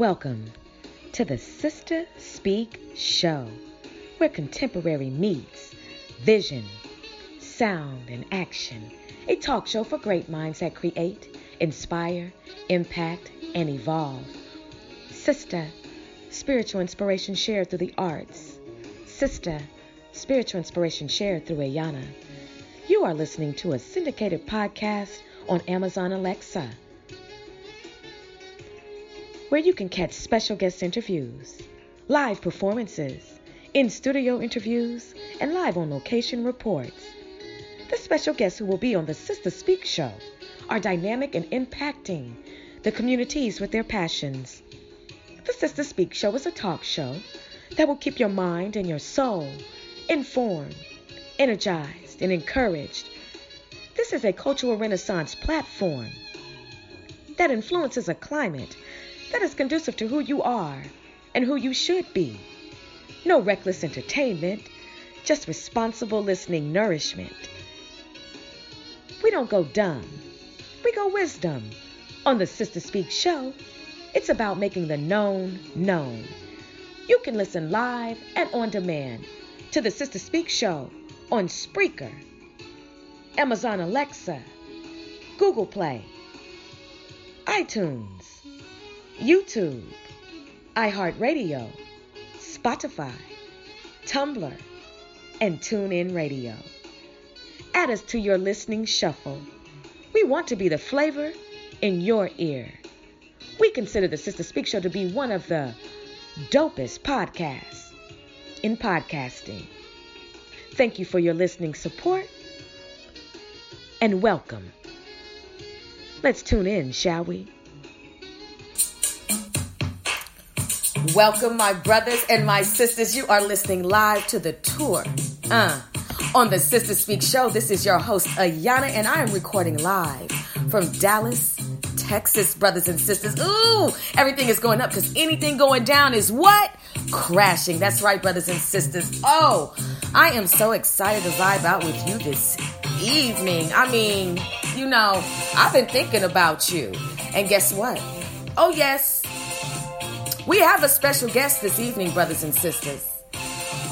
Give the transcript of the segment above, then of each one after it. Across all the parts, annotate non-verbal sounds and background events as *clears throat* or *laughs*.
Welcome to the Sister Speak Show, where contemporary meets vision, sound, and action. A talk show for great minds that create, inspire, impact, and evolve. Sister, spiritual inspiration shared through the arts. Sister, spiritual inspiration shared through Ayana. You are listening to a syndicated podcast on Amazon Alexa where you can catch special guest interviews, live performances, in studio interviews, and live on location reports. The special guests who will be on the Sister Speak show are dynamic and impacting the communities with their passions. The Sister Speak show is a talk show that will keep your mind and your soul informed, energized, and encouraged. This is a cultural renaissance platform that influences a climate that is conducive to who you are and who you should be. No reckless entertainment, just responsible listening nourishment. We don't go dumb, we go wisdom. On the Sister Speak show, it's about making the known known. You can listen live and on demand to the Sister Speak show on Spreaker, Amazon Alexa, Google Play, iTunes, YouTube, iHeartRadio, Spotify, Tumblr, and TuneIn Radio. Add us to your listening shuffle. We want to be the flavor in your ear. We consider the Sister Speak Show to be one of the dopest podcasts in podcasting. Thank you for your listening support and welcome. Let's tune in, shall we? Welcome, my brothers and my sisters. You are listening live to the tour. Uh, on the Sister Speak show, this is your host, Ayana, and I am recording live from Dallas, Texas, brothers and sisters. Ooh, everything is going up because anything going down is what? Crashing. That's right, brothers and sisters. Oh, I am so excited to vibe out with you this evening. I mean, you know, I've been thinking about you. And guess what? Oh, yes. We have a special guest this evening, brothers and sisters.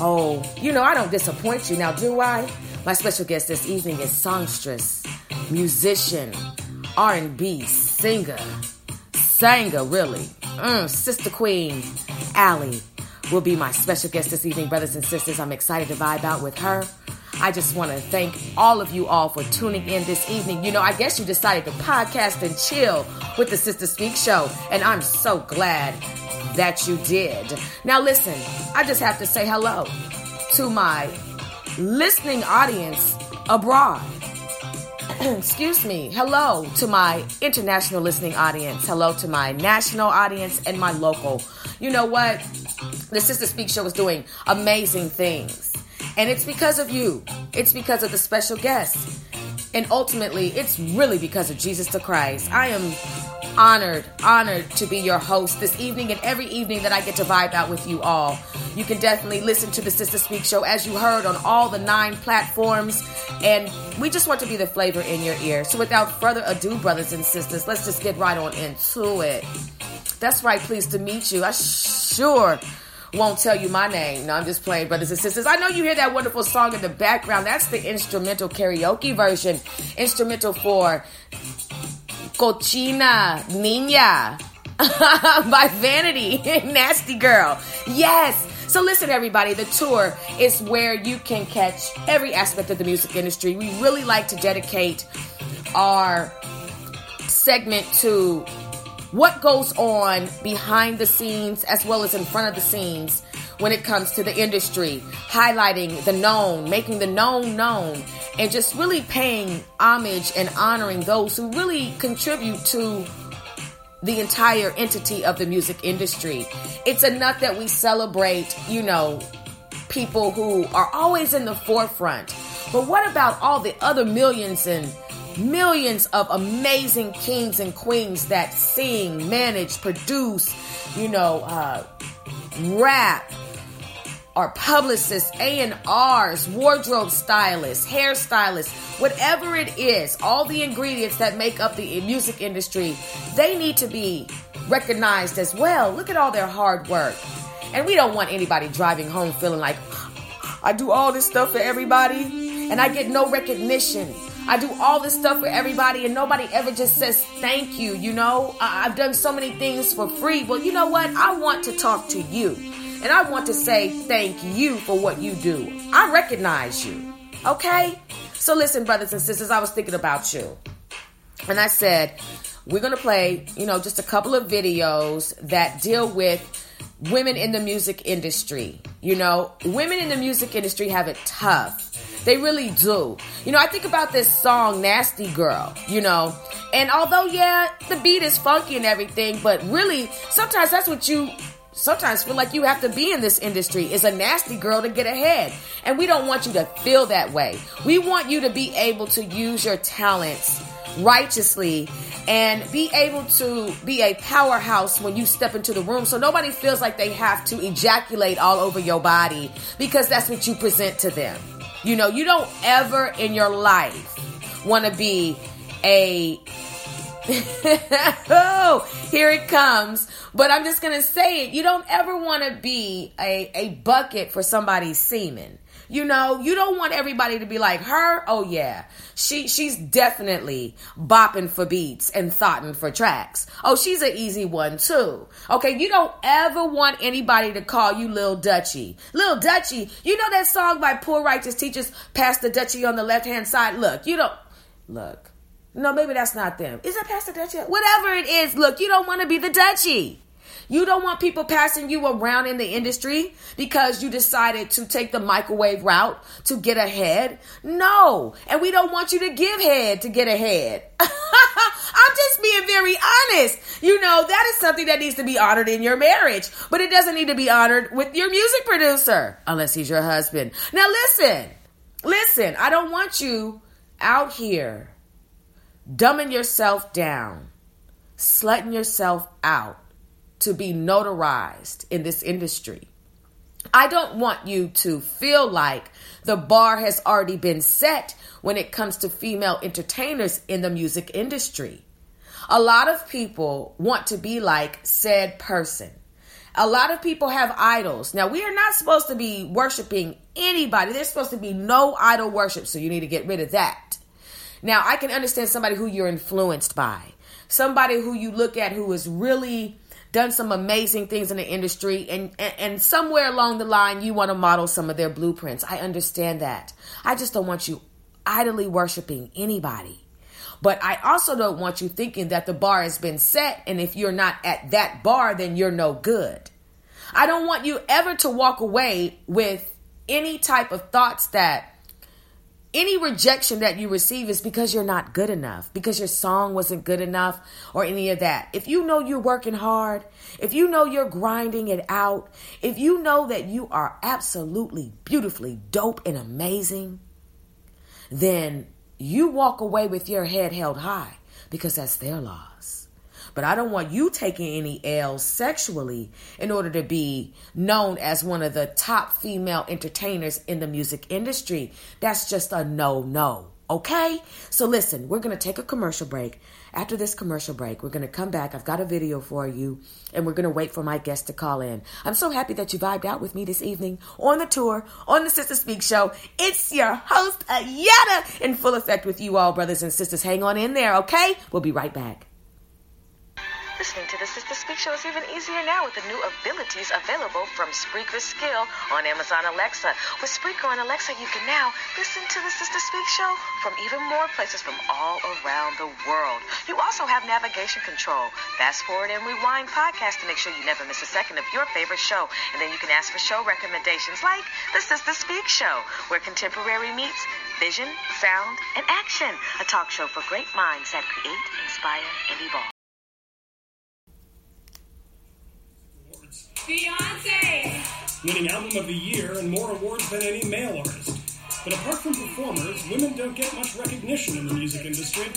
Oh, you know, I don't disappoint you now, do I? My special guest this evening is songstress, musician, R&B singer, singer, really. Mm, Sister Queen, Allie, will be my special guest this evening, brothers and sisters. I'm excited to vibe out with her. I just want to thank all of you all for tuning in this evening. You know, I guess you decided to podcast and chill with the Sister Speak show, and I'm so glad that you did. Now, listen, I just have to say hello to my listening audience abroad. *clears throat* Excuse me. Hello to my international listening audience. Hello to my national audience and my local. You know what? The Sister Speak show is doing amazing things. And it's because of you. It's because of the special guests. And ultimately, it's really because of Jesus the Christ. I am honored, honored to be your host this evening and every evening that I get to vibe out with you all. You can definitely listen to the Sister Speak show as you heard on all the nine platforms. And we just want to be the flavor in your ear. So without further ado, brothers and sisters, let's just get right on into it. That's right, pleased to meet you. I sure won't tell you my name. No, I'm just playing, brothers and sisters. I know you hear that wonderful song in the background. That's the instrumental karaoke version. Instrumental for Cochina Niña *laughs* by Vanity. Nasty Girl. Yes. So listen, everybody, the tour is where you can catch every aspect of the music industry. We really like to dedicate our segment to what goes on behind the scenes as well as in front of the scenes when it comes to the industry, highlighting the known, making the known known, and just really paying homage and honoring those who really contribute to the entire entity of the music industry. It's enough that we celebrate, you know, people who are always in the forefront. But what about all the other millions and millions of amazing kings and queens that sing, manage, produce, you know, uh, rap, our publicists, A&Rs, wardrobe stylists, hairstylists, whatever it is, all the ingredients that make up the music industry, they need to be recognized as well. Look at all their hard work. And we don't want anybody driving home feeling like, I do all this stuff for everybody and I get no recognition. I do all this stuff for everybody and nobody ever just says thank you, you know? I- have done so many things for free. Well, you know what? I want to talk to you. And I want to say thank you for what you do. I recognize you. Okay? So listen, brothers and sisters, I was thinking about you. And I said, we're to play, you know, just a couple of videos that deal with women in the music industry. You know, women in the music industry have it tough. They really do. You know, I think about this song, Nasty Girl, you know, and although, yeah, the beat is funky and everything, but really, sometimes that's what you sometimes feel like you have to be in this industry is a nasty girl to get ahead. And we don't want you to feel that way. We want you to be able to use your talents righteously and be able to be a powerhouse when you step into the room so nobody feels like they have to ejaculate all over your body because that's what you present to them. You know, you don't ever in your life want to be a *laughs* oh, here it comes. But I'm just gonna say it. You don't ever want to be a, a bucket for somebody's semen. You know, you don't want everybody to be like her. Oh yeah, she she's definitely bopping for beats and thoughting for tracks. Oh, she's an easy one too. Okay, you don't ever want anybody to call you Lil Dutchy. Lil Dutchy, you know that song by Poor Righteous Teachers, Pass the Dutchie on the left hand side. Look, you don't look. No, maybe that's not them. Is that Pass the Dutchie? Whatever it is, look, you don't want to be the Dutchy. You don't want people passing you around in the industry because you decided to take the microwave route to get ahead. No. And we don't want you to give head to get ahead. *laughs* I'm just being very honest. You know, that is something that needs to be honored in your marriage, but it doesn't need to be honored with your music producer unless he's your husband. Now listen, listen, I don't want you out here dumbing yourself down, slutting yourself out to be notarized in this industry. I don't want you to feel like the bar has already been set when it comes to female entertainers in the music industry. A lot of people want to be like said person. A lot of people have idols. Now, we are not supposed to be worshiping anybody. There's supposed to be no idol worship, so you need to get rid of that. Now, I can understand somebody who you're influenced by, somebody who you look at who is really done some amazing things in the industry and, and, and somewhere along the line you want to model some of their blueprints. I understand that. I just don't want you idly worshiping anybody. But I also don't want you thinking that the bar has been set and if you're not at that bar then you're no good. I don't want you ever to walk away with any type of thoughts that any rejection that you receive is because you're not good enough, because your song wasn't good enough, or any of that. If you know you're working hard, if you know you're grinding it out, if you know that you are absolutely beautifully dope and amazing, then you walk away with your head held high because that's their loss. But I don't want you taking any L's sexually in order to be known as one of the top female entertainers in the music industry. That's just a no no. Okay? So listen, we're going to take a commercial break. After this commercial break, we're going to come back. I've got a video for you, and we're going to wait for my guest to call in. I'm so happy that you vibed out with me this evening on the tour, on the Sister Speak Show. It's your host, Ayana, in full effect with you all, brothers and sisters. Hang on in there, okay? We'll be right back. Listening to the Sister Speak Show is even easier now with the new abilities available from Spreaker Skill on Amazon Alexa. With Spreaker on Alexa, you can now listen to the Sister Speak Show from even more places from all around the world. You also have navigation control, fast forward and rewind podcast to make sure you never miss a second of your favorite show. And then you can ask for show recommendations like the Sister Speak Show, where contemporary meets vision, sound, and action. A talk show for great minds that create, inspire, and evolve. Beyonce! Winning Album of the Year and more awards than any male artist. But apart from performers, women don't get much recognition in the music industry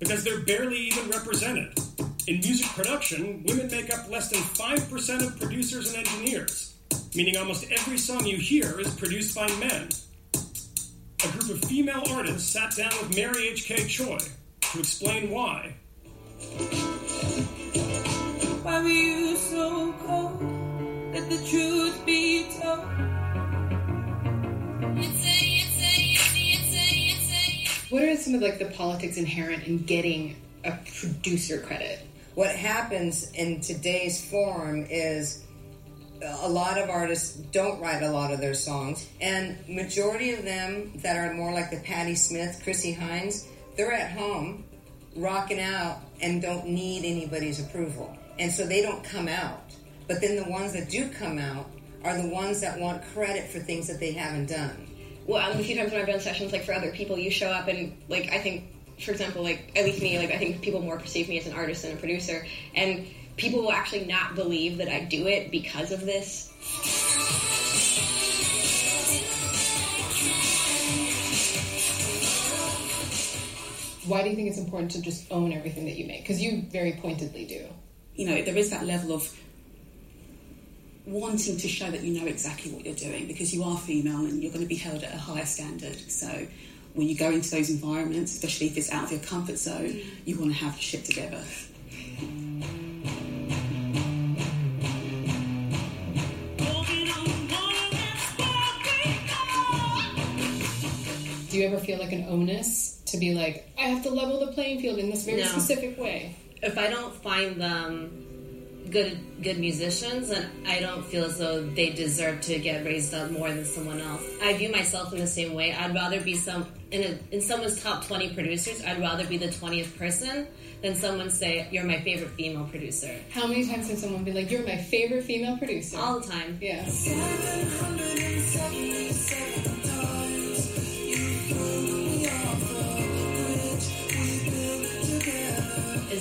because they're barely even represented. In music production, women make up less than 5% of producers and engineers, meaning almost every song you hear is produced by men. A group of female artists sat down with Mary H.K. Choi to explain why. Why were you so cold? Let the truth be told. What are some of like the politics inherent in getting a producer credit? What happens in today's forum is a lot of artists don't write a lot of their songs, and majority of them that are more like the Patti Smith, Chrissie Hynde, they're at home rocking out and don't need anybody's approval, and so they don't come out. But then the ones that do come out are the ones that want credit for things that they haven't done. Well, um, a few times when I've done sessions like for other people, you show up and like I think, for example, like at least me, like I think people more perceive me as an artist than a producer, and people will actually not believe that I do it because of this. Why do you think it's important to just own everything that you make? Because you very pointedly do. You know, there is that level of wanting to show that you know exactly what you're doing because you are female and you're going to be held at a higher standard. So when you go into those environments, especially if it's out of your comfort zone, you want to have your shit together. Do you ever feel like an onus to be like, I have to level the playing field in this very No. specific way? if I don't find them good good musicians, and I don't feel as though they deserve to get raised up more than someone else. I view myself in the same way. I'd rather be some in a, in someone's top twenty producers. I'd rather be the twentieth person than someone say you're my favorite female producer How many times has someone been like, You're my favorite female producer? all the time. yeah.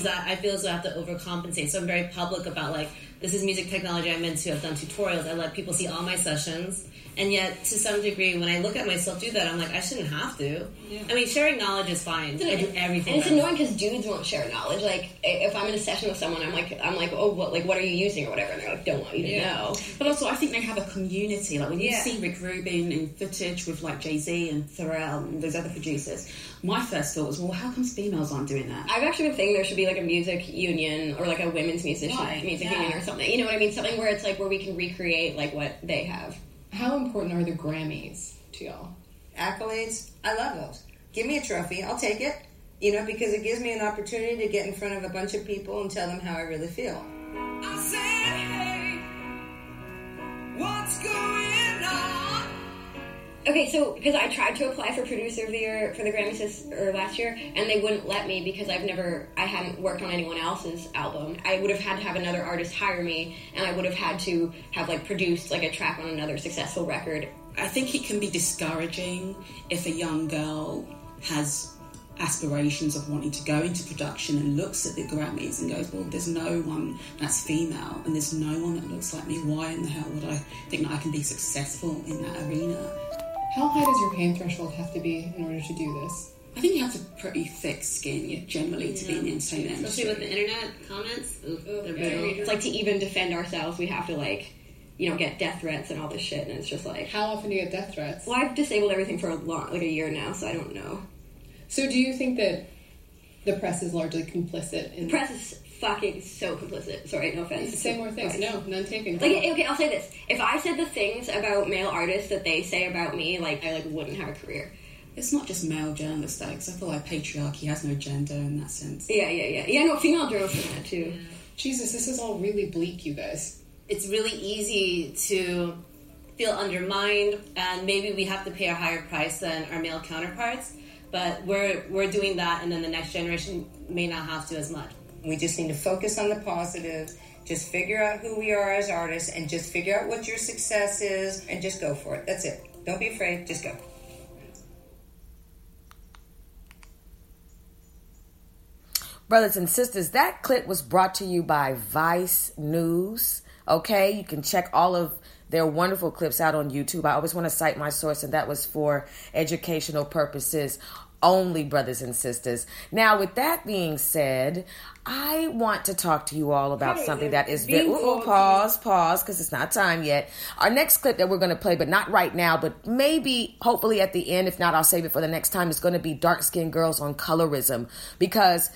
Is that I feel as though I have to overcompensate. So I'm very public about like this is music technology I'm into. I've done tutorials. I let people see all my sessions. And yet, to some degree, when I look at myself do that, I'm like, I shouldn't have to. I mean, sharing knowledge is fine. I do everything. And it's annoying because dudes won't share knowledge. Like if I'm in a session with someone, I'm like, I'm like, oh, what, like, what are you using or whatever, and they're like, don't want you to know. But also, I think they have a community. Like when you Yeah. see Rick Rubin in footage with like Jay Z and Pharrell and those other producers, my first thought was, well, how comes females aren't doing that? I've actually been thinking there should be like a music union or like a women's musician Why? music Yeah. union or something something. You know what I mean? Something where it's like where we can recreate like what they have. How important are the Grammys to y'all? Accolades, I love those. Give me a trophy, I'll take it. You know, because it gives me an opportunity to get in front of a bunch of people and tell them how I really feel. I said, hey, what's going on? Okay, so because I tried to apply for producer of the year for the Grammys this or last year, and they wouldn't let me because I've never, I hadn't worked on anyone else's album. I would have had to have another artist hire me, and I would have had to have like produced like a track on another successful record. I think it can be discouraging if a young girl has aspirations of wanting to go into production and looks at the Grammys and goes, Well, there's no one that's female and there's no one that looks like me. Why in the hell would I think that I can be successful in that arena? How high does your pain threshold have to be in order to do this? I think you have to pretty thick skin yeah, generally to be in the entertainment industry. Especially with the internet comments. Oof, they're brutal. It's like to even defend ourselves, we have to like, you know, get death threats and all this shit, and it's just like. How often do you get death threats? Well, I've disabled everything for a long, like a year now, so I don't know. So, do you think that the press is largely complicit in The press is fucking so complicit. Sorry, no offense. Say more things. Sorry. No, none taken. Like okay, I'll say this: if I said the things about male artists that they say about me, like I like wouldn't have a career. It's not just male journalists though, because I feel like patriarchy has no gender in that sense. Yeah, yeah, yeah, yeah. No, female journalists in that too. Jesus, this is all really bleak, you guys. It's really easy to feel undermined, and maybe we have to pay a higher price than our male counterparts. But we're we're doing that, and then the next generation may not have to as much. We just need to focus on the positive. Just figure out who we are as artists and just figure out what your success is and just go for it. That's it. Don't be afraid, just go. Brothers and sisters, that clip was brought to you by Vice News. Okay, you can check all of their wonderful clips out on YouTube. I always want to cite my source, and that was for educational purposes only, brothers and sisters. Now, with that being said, I want to talk to you all about Hey, something that is very. Ooh, ooh, pause, pause, because it's not time yet. Our next clip that we're going to play, but not right now, but maybe, hopefully, at the end. If not, I'll save it for the next time. Is going to be dark skinned girls on colorism because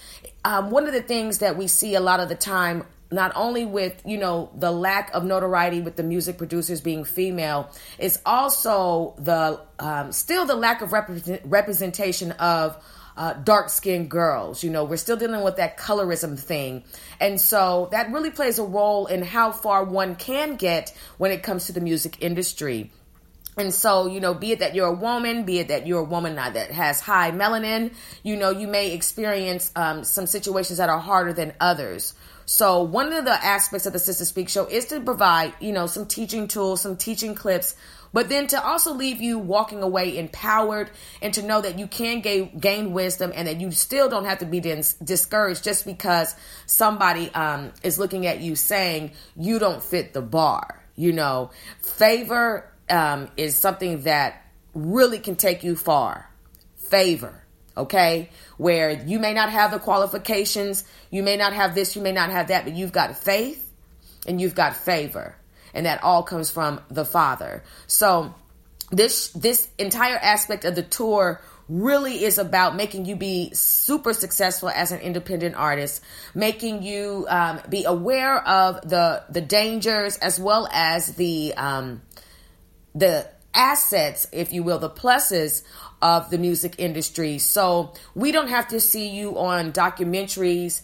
um, one of the things that we see a lot of the time not only with you know the lack of notoriety with the music producers being female it's also the um, still the lack of represent- representation of uh, dark skinned girls. You know we're still dealing with that colorism thing. And so that really plays a role in how far one can get when it comes to the music industry. And so, you know, be it that you're a woman, be it that you're a woman that has high melanin, you know, you may experience um, some situations that are harder than others. So, one of the aspects of the Sister Speak show is to provide, you know, some teaching tools, some teaching clips, but then to also leave you walking away empowered and to know that you can gain, gain wisdom and that you still don't have to be dis- discouraged just because somebody um, is looking at you saying you don't fit the bar. You know, favor um, is something that really can take you far. Favor, okay? Where you may not have the qualifications, you may not have this, you may not have that, but you've got faith and you've got favor. And that all comes from the Father. So this this entire aspect of the tour really is about making you be super successful as an independent artist, making you um, be aware of the the dangers as well as the um, the assets, if you will, the pluses of the music industry. So we don't have to see you on documentaries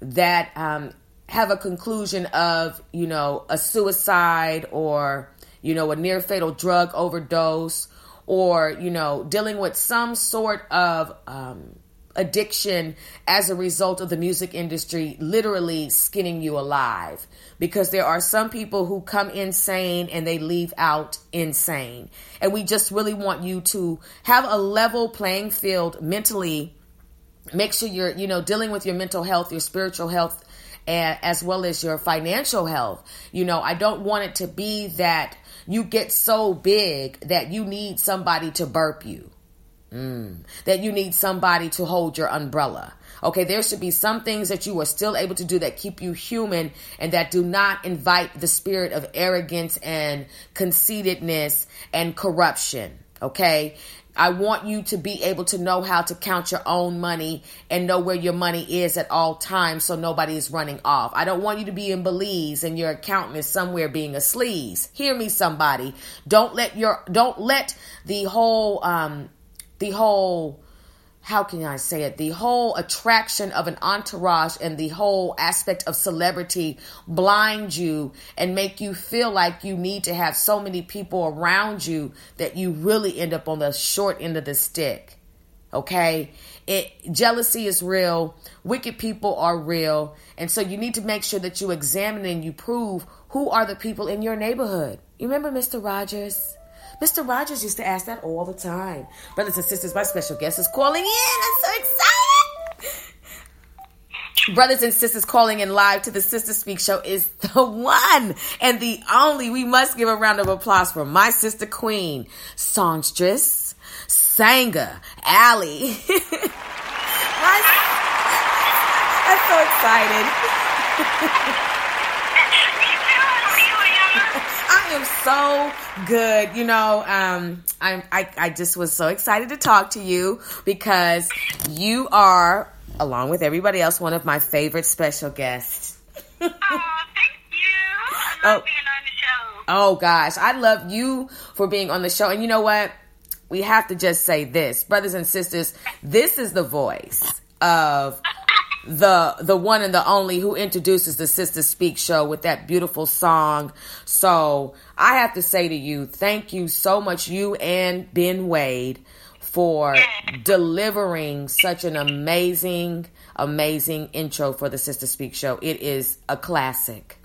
that um, have a conclusion of, you know, a suicide or, you know, a near fatal drug overdose or, you know, dealing with some sort of um, addiction as a result of the music industry literally skinning you alive. Because there are some people who come insane and they leave out insane. And we just really want you to have a level playing field mentally. Make sure you're you know dealing with your mental health your spiritual health and as well as your financial health. You know i don't want it to be that you get so big that you need somebody to burp you Mm. That you need somebody to hold your umbrella. Okay, there should be some things that you are still able to do that keep you human and that do not invite the spirit of arrogance and conceitedness and corruption. Okay, I want you to be able to know how to count your own money and know where your money is at all times so nobody is running off. I don't want you to be in Belize and your accountant is somewhere being a sleaze. Hear me somebody. Don't let your don't let the whole um the whole how can I say it? The whole attraction of an entourage and the whole aspect of celebrity blind you and make you feel like you need to have so many people around you that you really end up on the short end of the stick. Okay? It jealousy is real, wicked people are real, and so you need to make sure that you examine and you prove who are the people in your neighborhood. You remember Mr. Rogers? Mr. Rogers used to ask that all the time. Brothers and sisters, my special guest is calling in. I'm so excited. Brothers and sisters calling in live to the Sister Speak show is the one and the only. We must give a round of applause for my sister queen, songstress, Sanga, Allie. *laughs* I'm so excited. *laughs* I am so good. You know, um, I'm, I, I just was so excited to talk to you because you are, along with everybody else, one of my favorite special guests. oh, thank you. I love Oh. being on the show. Oh gosh, I love you for being on the show. And you know what? We have to just say this, brothers and sisters, this is the voice of the the one and the only who introduces the Sister Speak show with that beautiful song. So, I have to say to you, thank you so much you and Ben Wade for delivering such an amazing amazing intro for the Sister Speak show. It is a classic.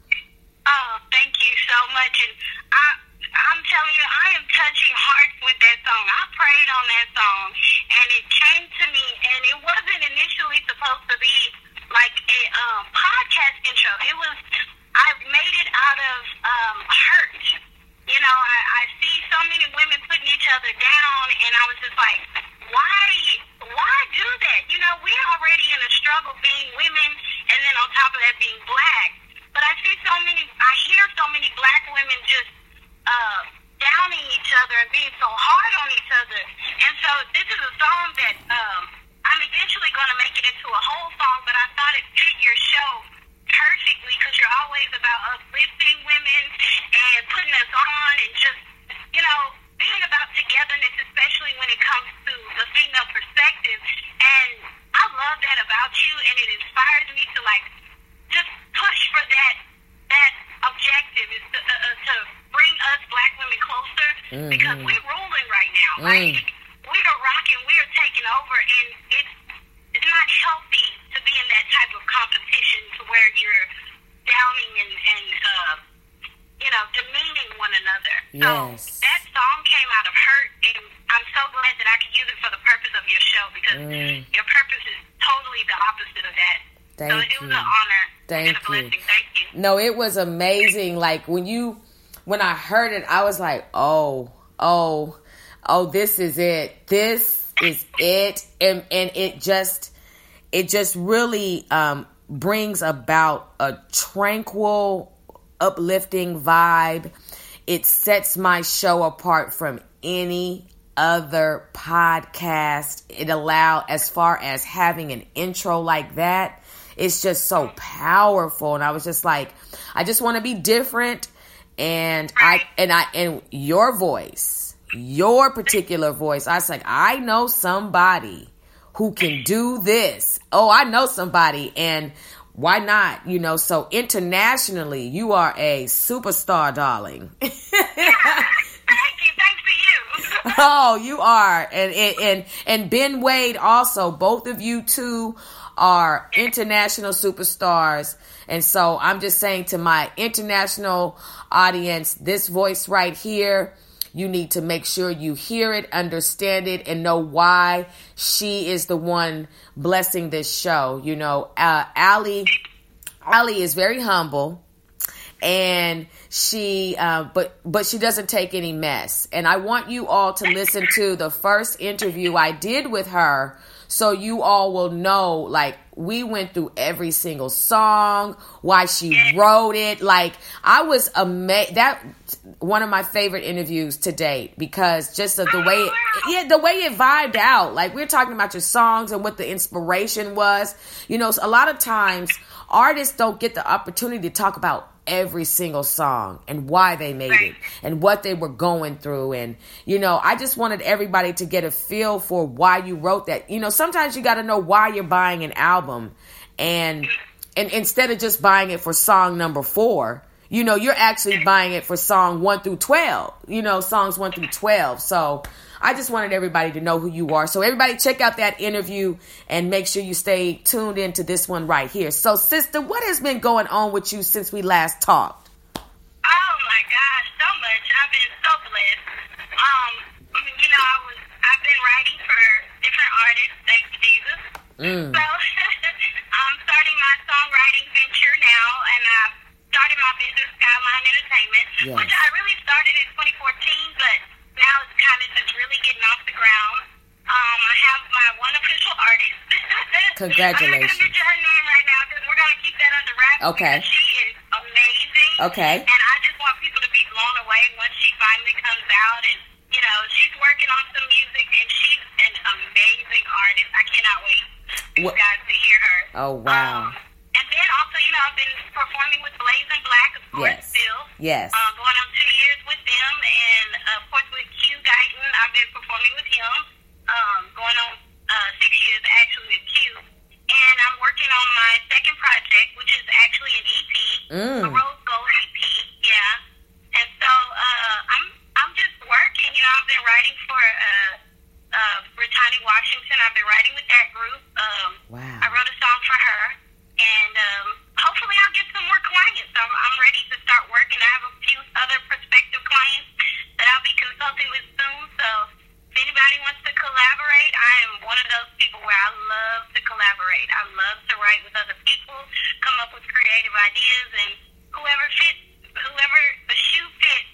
Oh, thank you so much. And I, I'm telling you, I am touching hearts with that song. I prayed on that song, and it came to me, and it wasn't initially supposed to be like a um, podcast intro. It was, I made it out of um, hurt. You know, I, I see so many women putting each other down, and I was just like, why, why do that? You know, we're already in a struggle being women, and then on top of that being black. But I see so many, I hear so many black women just uh, downing each other and being so hard on each other. And so this is a song that um, I'm eventually going to make it into a whole song, but I thought it fit your show perfectly because you're always about uplifting women and putting us on and just, you know, being about togetherness, especially when it comes to the female perspective. And I love that about you, and it inspires me to like just push for that that objective is to, uh, uh, to bring us black women closer because Mhm. we're ruling right now. Mm. Like we are rocking, we are taking over, and it's it's not healthy to be in that type of competition to where you're downing and and uh, you know demeaning one another. Yes. So that song came out of hurt, and I'm so glad that I could use it for the purpose of your show because Mm. your purpose is totally the opposite of that. So Thank it was you. an honor Thank you. Thank you. No, it was amazing. Like when you when I heard it, I was like, "Oh, oh, oh, this is it. This is it." And and it just it just really um brings about a tranquil, uplifting vibe. It sets my show apart from any other podcast. It allow as far as having an intro like that, it's just so powerful. And I was just like, I just want to be different. And I and I and your voice, your particular voice, I was like, I know somebody who can do this. Oh, I know somebody and why not? You know, so internationally, you are a superstar, darling. *laughs* Thank thanks for you. *laughs* Oh, you are, and and and and Ben Wade also. Both of you two are international superstars, and so I'm just saying to my international audience, this voice right here. You need to make sure you hear it, understand it, and know why she is the one blessing this show. You know, uh, Allie is very humble and she uh, but but she doesn't take any mess and i want you all to listen to the first interview i did with her so you all will know like we went through every single song why she wrote it. Like i was amazed that one of my favorite interviews to date because just of the way it, yeah the way it vibed out. Like we are talking about your songs and what the inspiration was. You know a lot of times artists don't get the opportunity to talk about every single song and why they made it and what they were going through. And you know i just wanted everybody to get a feel for why you wrote that. You know sometimes you got to know why you're buying an album and and instead of just buying it for song number 4 you know you're actually buying it for song 1 through 12 you know songs 1 through 12 so I just wanted everybody to know who you are. So everybody check out that interview and make sure you stay tuned into this one right here. So sister, what has been going on with you since we last talked? Oh my gosh, so much. I've been so blessed. Um, you know, I was I've been writing for different artists, thanks to Jesus. Mm. So *laughs* I'm starting my songwriting venture now and I've started my business Skyline Entertainment, Yes. which I really started in 2014, but now it's kind of just really getting off the ground. Um, I have my one official artist. Congratulations. I'm not going to mention her name right now we're going to keep that under wraps. Okay. She is amazing. Okay. And I just want people to be blown away once she finally comes out. And, you know, she's working on some music and she's an amazing artist. I cannot wait for you guys to hear her. Oh wow. And then also, you know, I've been performing with Blazing Black, of course, Yes. still. Yes. Um, going on two years with them, and uh, of course with Q Guyton, I've been performing with him. Um, going on uh, six years actually with Q, and I'm working on my second project, which is actually an EP, Mm. a Rose Gold EP. Yeah, and so uh, I'm I'm just working. You know, I've been writing for uh, uh, Brittany Washington. I've been writing with that group. Um, Wow. I wrote a song for her, and um, hopefully I'll get some more clients. I'm, I'm ready to start working. I have a few other prospective clients that I'll be consulting with soon. So if anybody wants to collaborate, I am one of those people where I love to collaborate. I love to write with other people, come up with creative ideas, and whoever fits, whoever the shoe fits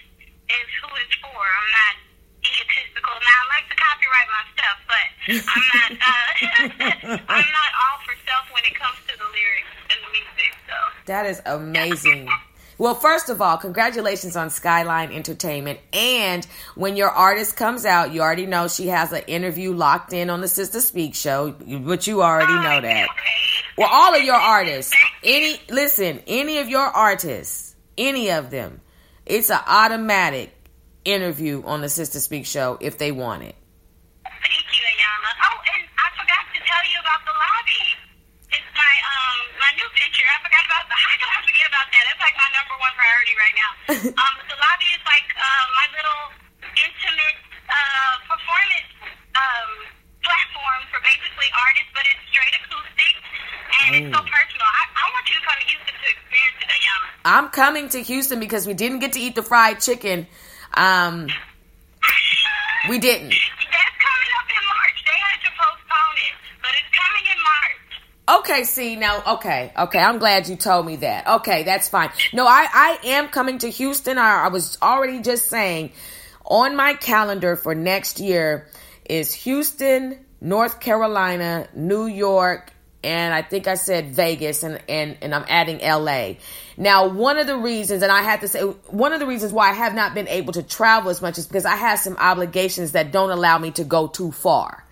is who it's for. I'm not egotistical. Now I like to copyright my stuff, but I'm not. Uh, I'm not all for self when it comes to the lyrics and the music. So That is amazing. Well, first of all, congratulations on Skyline Entertainment. And when your artist comes out, you already know she has an interview locked in on the Sister Speak show, but you already oh, know that. Well, all of your artists, any, listen, any of your artists, any of them, it's an automatic interview on the Sister Speak show if they want it. thank you, Ayana. Oh, and I forgot to tell you about the lobby. It's my um my new venture. I forgot about the. How could I forget about that? It's like my number one priority right now. um, the lobby is like uh, my little intimate uh performance um platform for basically artists, but it's straight acoustic and it's so Oh. personal. I, I want you to come to Houston to experience it, Ayana. I'm coming to Houston because we didn't get to eat the fried chicken. Um, we didn't. That's coming up in March. They had to postpone it, but it's coming in March. Okay, see now. Okay, okay. I'm glad you told me that. Okay, that's fine. No, I I am coming to Houston. I, I was already just saying on my calendar for next year is Houston, North Carolina, New York, and I think I said Vegas, and and and I'm adding L.A. Now, one of the reasons, and I have to say, one of the reasons why I have not been able to travel as much is because I have some obligations that don't allow me to go too far.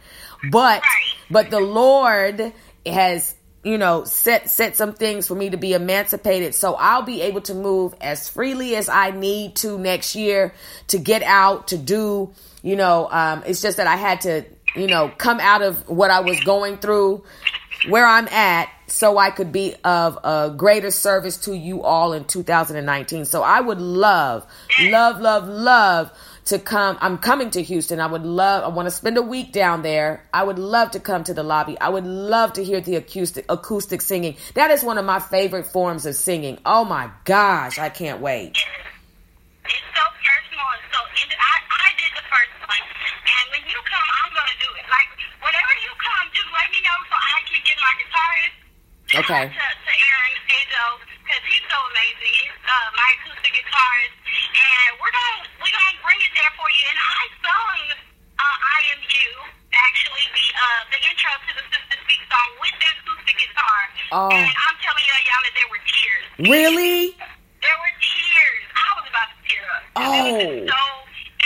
But but the Lord has you know set set some things for me to be emancipated so I'll be able to move as freely as I need to next year to get out to do you know um it's just that I had to you know come out of what I was going through where I'm at so I could be of a greater service to you all in 2019 so I would love love love love to come. I'm coming to Houston. I would love, I want to spend a week down there. I would love to come to the lobby. I would love to hear the acoustic, acoustic singing. That is one of my favorite forms of singing. Oh my gosh, I can't wait. It's so so I did the first one, and when you come, I'm going to do it. Like, whenever you come, just let me know so I can get my. Okay. To, because he's so amazing. Uh, my acoustic. And we're going to we're gonna bring it there for you. And I sung uh, actually, the, uh, the intro to the Sister song with that acoustic guitar. Oh. I'm telling you, there were tears. Really? There were tears. I was about to tear up. It was Oh. so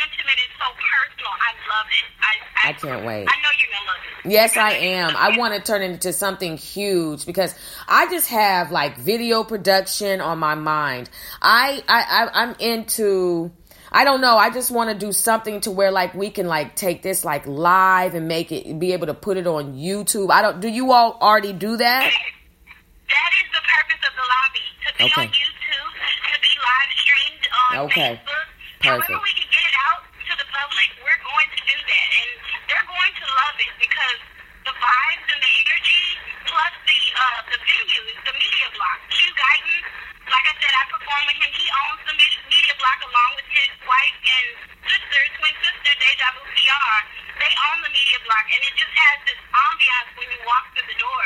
intimate and so personal. I loved it. I, I, I can't wait. I know you're gonna love it. Yes, I am. I want to turn it into something huge because I just have like video production on my mind. I, I, I I'm into. I don't know. I just want to do something to where like we can like take this like live and make it be able to put it on YouTube. I don't. Do you all already do that? *laughs* That is the purpose of the lobby to be Okay. on YouTube, to be live streamed on Okay. Facebook. Perfect. However we can get it out to the public, we're going to do that, and they're going to love it because the vibes and the energy, plus the uh, the venue, the media block. Q Guyton, like I said, I perform with him. He owns the me- media block along with his wife and sister, twin sister, Deja Vu PR. They own the media block, and it just has this ambiance when you walk through the door.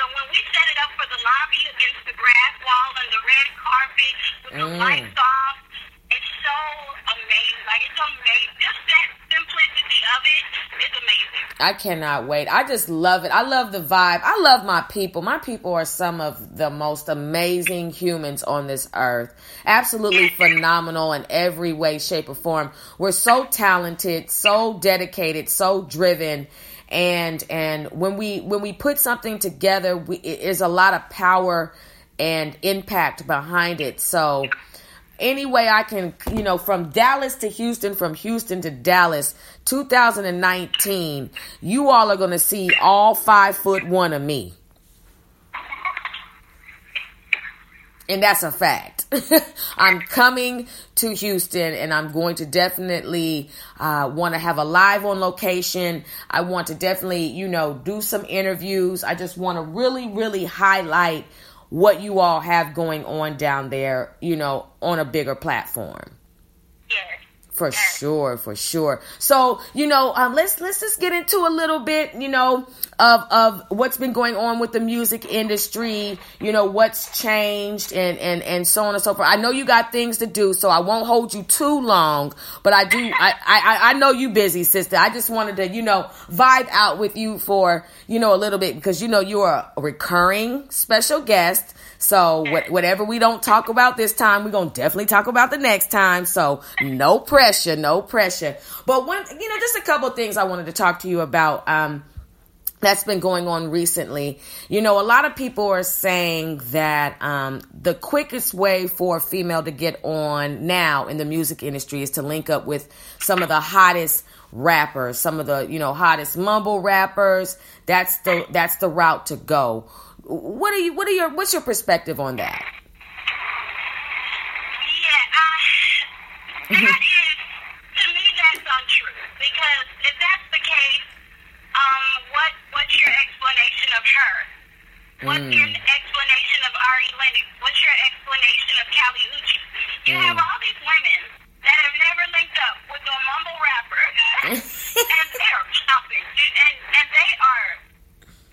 So when we set it up for the lobby against the grass wall and the red carpet with the Mm. lights off, it's so amazing. Like it's amazing. Just that simplicity of it is amazing. I cannot wait. I just love it. I love the vibe. I love my people. My people are some of the most amazing humans on this earth. Absolutely phenomenal in every way, shape, or form. We're so talented, so dedicated, so driven. And and when we when we put something together, we, it is a lot of power and impact behind it. So any way I can, you know, from Dallas to Houston, from Houston to Dallas, 2019, you all are going to see all five foot one of me. And that's a fact. *laughs* I'm coming to Houston and I'm going to definitely uh, want to have a live on location. I want to definitely, you know, do some interviews. I just want to really, really highlight what you all have going on down there, you know, on a bigger platform. For sure, for sure. So, you know, um, let's let's just get into a little bit, you know, of of what's been going on with the music industry. You know, what's changed and and and so on and so forth. I know you got things to do, so I won't hold you too long. But I do, I I I know you busy, sister. I just wanted to, you know, vibe out with you for you know a little bit because you know you are a recurring special guest. So what, whatever we don't talk about this time, we're gonna definitely talk about the next time. So no pressure, no pressure. But one, you know, just a couple things I wanted to talk to you about. Um, that's been going on recently. You know, a lot of people are saying that um, the quickest way for a female to get on now in the music industry is to link up with some of the hottest rappers, some of the you know hottest mumble rappers. That's the that's the route to go. What are you? What are your? What's your perspective on that? Yeah, uh, mm-hmm. That is, to me, that's untrue. Because if that's the case, um, what what's your explanation of her? What's your explanation of Ari Lennox? What's your explanation of Kali Uchis? You have all these women that have never linked up with a mumble rapper, and they're chopping, and and they are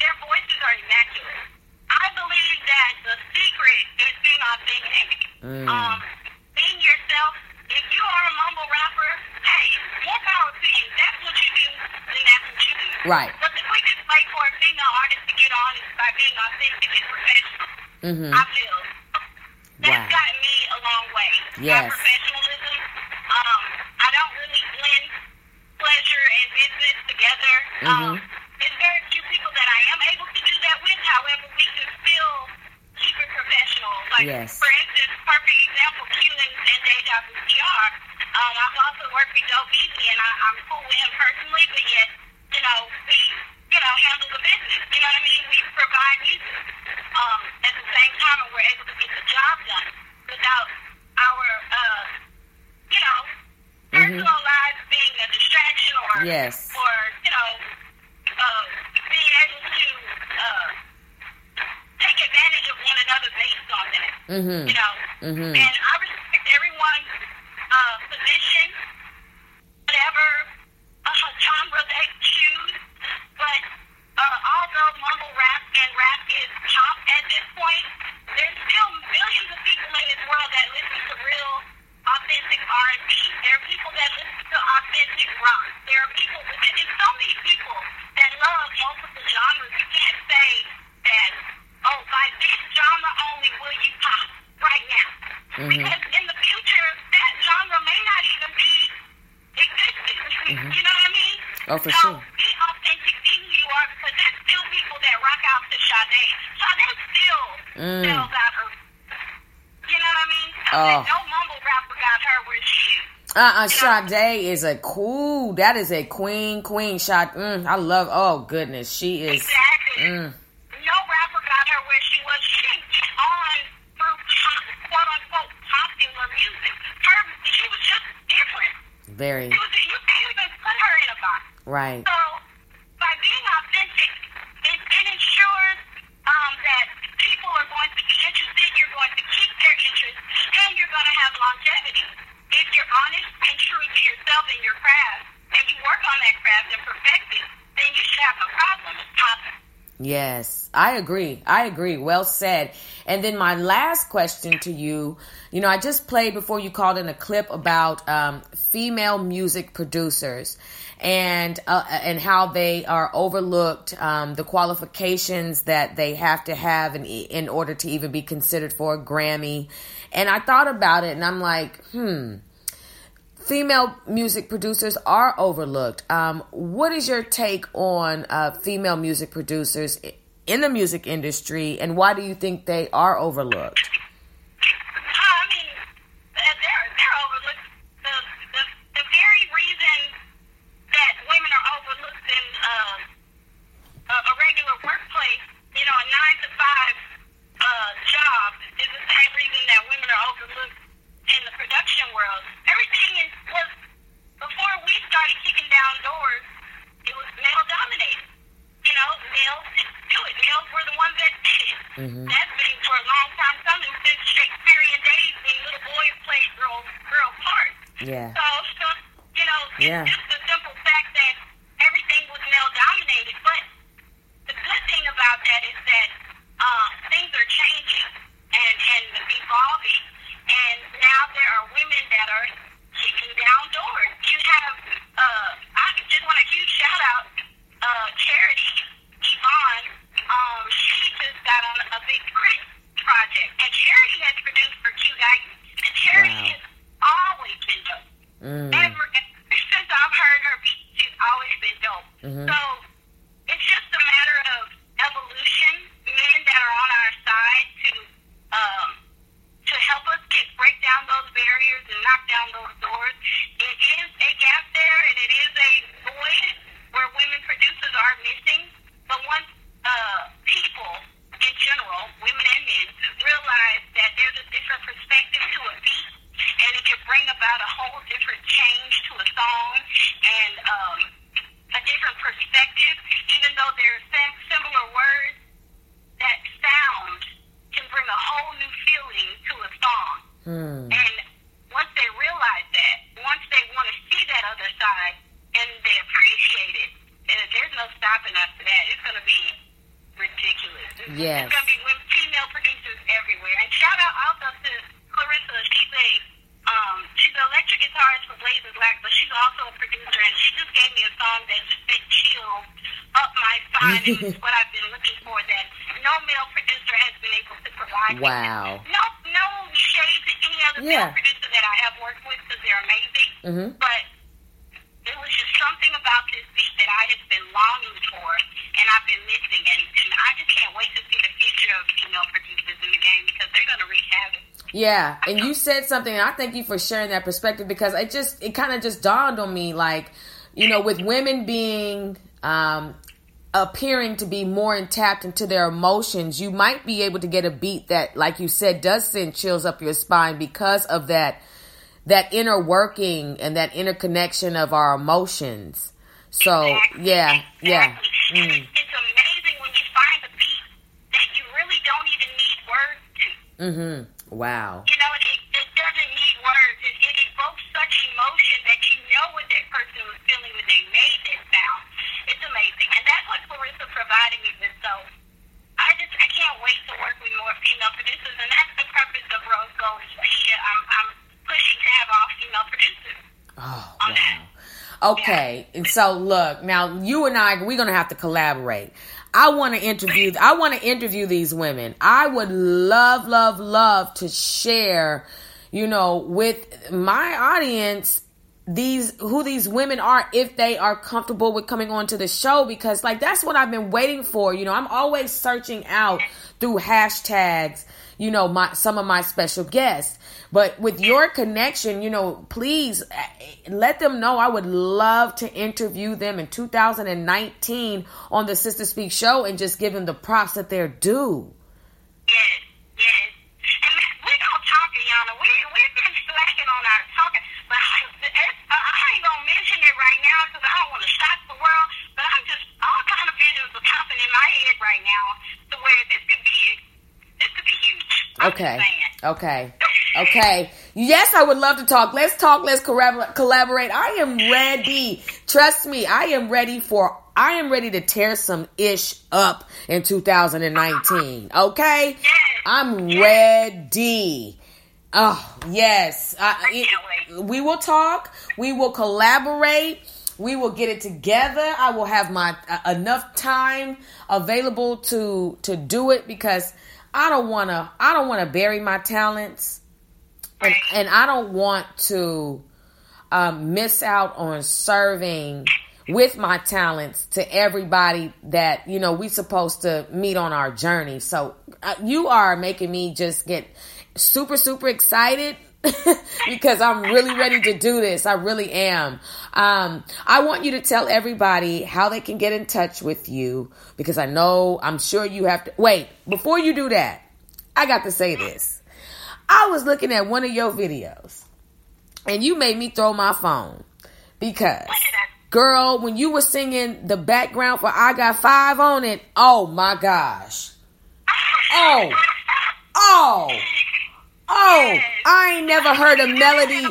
their voices are immaculate. I believe that the secret is being authentic. Mm. Um, being yourself. If you are a mumble rapper, hey, more power to you. That's what you do, then that's what you do. Right. But the quickest way for a female artist to get on is by being authentic and professional. Mhm. I feel. That's Wow. gotten me a long way. Yes. My professionalism. Um, I don't really blend pleasure and business together. Um, there's very few people that I am able to do that with. However, we can still keep it professional. Like, Yes. for instance, perfect example, Q and, and Deja Vu PR. Um, I've also worked with Dope Easy, and I, I'm cool with him personally, but yet, you know, we, you know, handle the business. You know what I mean? We provide music. Um, at the same time, and we're able to get the job done without our, uh, you know, personal lives being a distraction or, Yes. or you know, uh, being able to uh, take advantage of one another based on that. Mhm. You know, Mhm. and I respect everyone's uh, position, whatever uh, genre they choose. But uh, although mumble rap and rap is top at this point, there's still millions of people in this world that listen to real, authentic R&B. There are people that listen to authentic rock. There are people, and there's so many people that love multiple genres. You can't say that, oh, vice Oh, for so sure. be authentic, be who you are, because there's still people that rock out to Sade. Sade still Mm. sells out her. You know what I mean? Oh. No mumble rapper got her where she is. Uh Sade is a cool. That is a queen, queen shot. Mm, I love. Oh goodness, she is. Exactly. Mm, No rapper got her where she was. She didn't get on through quote unquote popular music. Her, she was just different. very was, you can't even put her in a box. right. So by being authentic, it, it ensures um, that people are going to be interested. You're going to keep their interest, and you're going to have longevity. If you're honest and true to yourself and your craft, and you work on that craft and perfect it, then you should have no problem popping. Yes, I agree. I agree. Well said. And then my last question to you, you know, I just played before you called in a clip about um, female music producers and uh, and how they are overlooked, um, the qualifications that they have to have in in order to even be considered for a Grammy. And I thought about it, and I'm like, hmm female music producers are overlooked. Um, what is your take on uh, female music producers in the music industry, and why do you think they are overlooked? I mean, they're, they're overlooked. The, the, the very reason that women are overlooked in a, a regular workplace, you know, a nine to five uh, job, is the same reason that women are overlooked in the production world. Everything is was before we started kicking down doors, it was male dominated. You know, males didn't do it. Males were the ones that did it. Mhm. That's been for a long time coming since Shakespearean days when little boys played girl girl parts. Yeah. So, so you know, it's Yeah. just the simple fact that everything was male dominated. But the good thing about that is that uh, things are changing and and evolving, and now there are women that are kicking down doors. You have, uh, I just want a huge shout out, uh, Charity Yvonne. Um, she just got on a big Chris project, and Charity has produced for Q Guyton, and Charity Wow. has always been dope. Mm. Ever, ever since I've heard her beat, she's always been dope. Mhm. So it's just a matter of evolution. Men that are on our side to um, to help us get break down those barriers and knock down those doors. It is a gap there, and it is a void where women producers are missing. But once uh, people in general, women and men, realize that there's a different perspective to a beat, and it can bring about a whole different change to a song and um, a different perspective, even though they're sim- similar words, that sound can bring a whole new feeling to a song. Hmm. And once they realize that, once they want to see that other side and they appreciate it, uh, there's no stopping after that. It's going to be ridiculous. It's, Yes. it's going to be women, female producers everywhere. And shout out also to Clarissa. She's a um, she's an electric guitarist for Blazing Black, but she's also a producer. And she just gave me a song that just been chilled up my spine. and it's what I've been looking for. That no male producer has been able to provide. me. Wow. No, no shade to any other Yeah. male producer that I have worked with because they're amazing. Mhm. But there was just something about this beat that I have been longing for, and I've been missing. And, and I just can't wait to see the future of female producers in the game because they're going to wreak havoc. Yeah, and you said something, and I thank you for sharing that perspective because it just it kind of just dawned on me, like you know, with women being um, appearing to be more in tapped into their emotions, you might be able to get a beat that, like you said, does send chills up your spine because of that that inner working and that interconnection of our emotions. So yeah, yeah. Mm. It's amazing when you find a beat that you really don't even need words to. Mhm. Wow. You know, it, it doesn't need words. It, it evokes such emotion that you know what that person was feeling when they made that sound. It's amazing. And that's what Clarissa provided me with. So I just, I can't wait to work with more female producers. And that's the purpose of Rose Gold Media. I'm, I'm pushing to have all female producers. Oh, wow. Okay, and so look, now you and I, we're gonna have to collaborate. I want to interview. I want to interview these women. I would love, love, love to share, you know, with my audience these who these women are if they are comfortable with coming on to the show because like that's what I've been waiting for. You know, I'm always searching out through hashtags, you know, my some of my special guests. But with your connection, you know, please eh, let them know I would love to interview them in 2019 on the Sister Speak show and just give them the props that they're due. Yes, yes. And we don't talk, Ayana. We, we've been slacking on our talking. But I, it's, I ain't going to mention it right now because I don't want to shock the world. But I'm just, all kind of visions are popping in my head right now to where this could be, this could be huge. Okay. Okay. *laughs* Okay. Yes, I would love to talk. Let's talk. Let's collab- collaborate. I am ready. Trust me. I am ready for. I am ready to tear some ish up in 2019. Okay. I'm ready. Oh yes. I, it- we will talk. We will collaborate. We will get it together. I will have my uh, enough time available to to do it because I don't want to I don't want to bury my talents. And, and I don't want to um, miss out on serving with my talents to everybody that you know we supposed to meet on our journey. So uh, you are making me just get super super excited *laughs* because I'm really ready to do this. I really am. Um, I want you to tell everybody how they can get in touch with you because I know I'm sure you have to wait before you do that. I got to say this. I was looking at one of your videos and you made me throw my phone because girl, when you were singing the background for I Got Five on it, oh my gosh. *laughs* Oh, oh, oh, I ain't never heard a melody.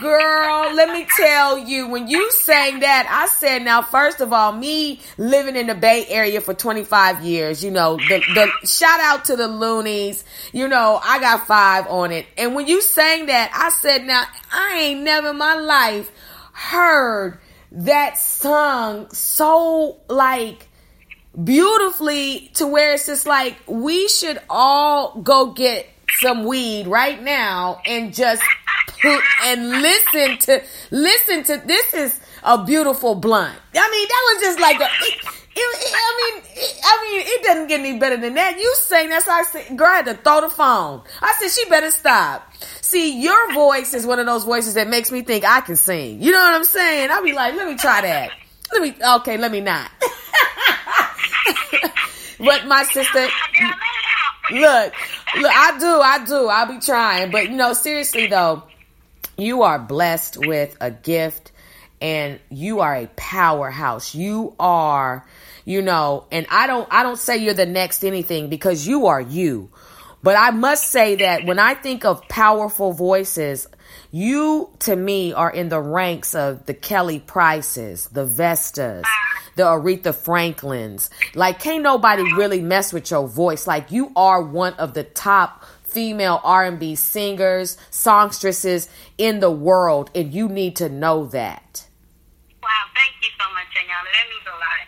Girl, let me tell you, when you sang that, I said, now, first of all, me living in the Bay Area for 25 years, you know, the, the shout out to the Luniz, you know, I got five on it. And when you sang that, I said, now, I ain't never in my life heard that song so like beautifully to where it's just like we should all go get some weed right now and just put and listen to listen to this is a beautiful blunt. I mean that was just like a it, it, it- I mean I mean it doesn't get any better than that. You sang that's why I said girl I had to throw the phone. I said she better stop. See your voice is one of those voices that makes me think I can sing. You know what I'm saying? I'll be like let me try that. Let me okay let me not. *laughs* but my sister look look i do i do i'll be trying. But you know seriously though you are blessed with a gift and you are a powerhouse. You are you know and i don't i don't say you're the next anything because you are you. But i must say that when i think of powerful voices you to me are in the ranks of the Kelly Prices the Vestas the Aretha Franklins. Like, can't nobody really mess with your voice. Like, you are one of the top female R&B singers, songstresses in the world, and you need to know that. Wow, thank you so much, Ayana. That means a lot.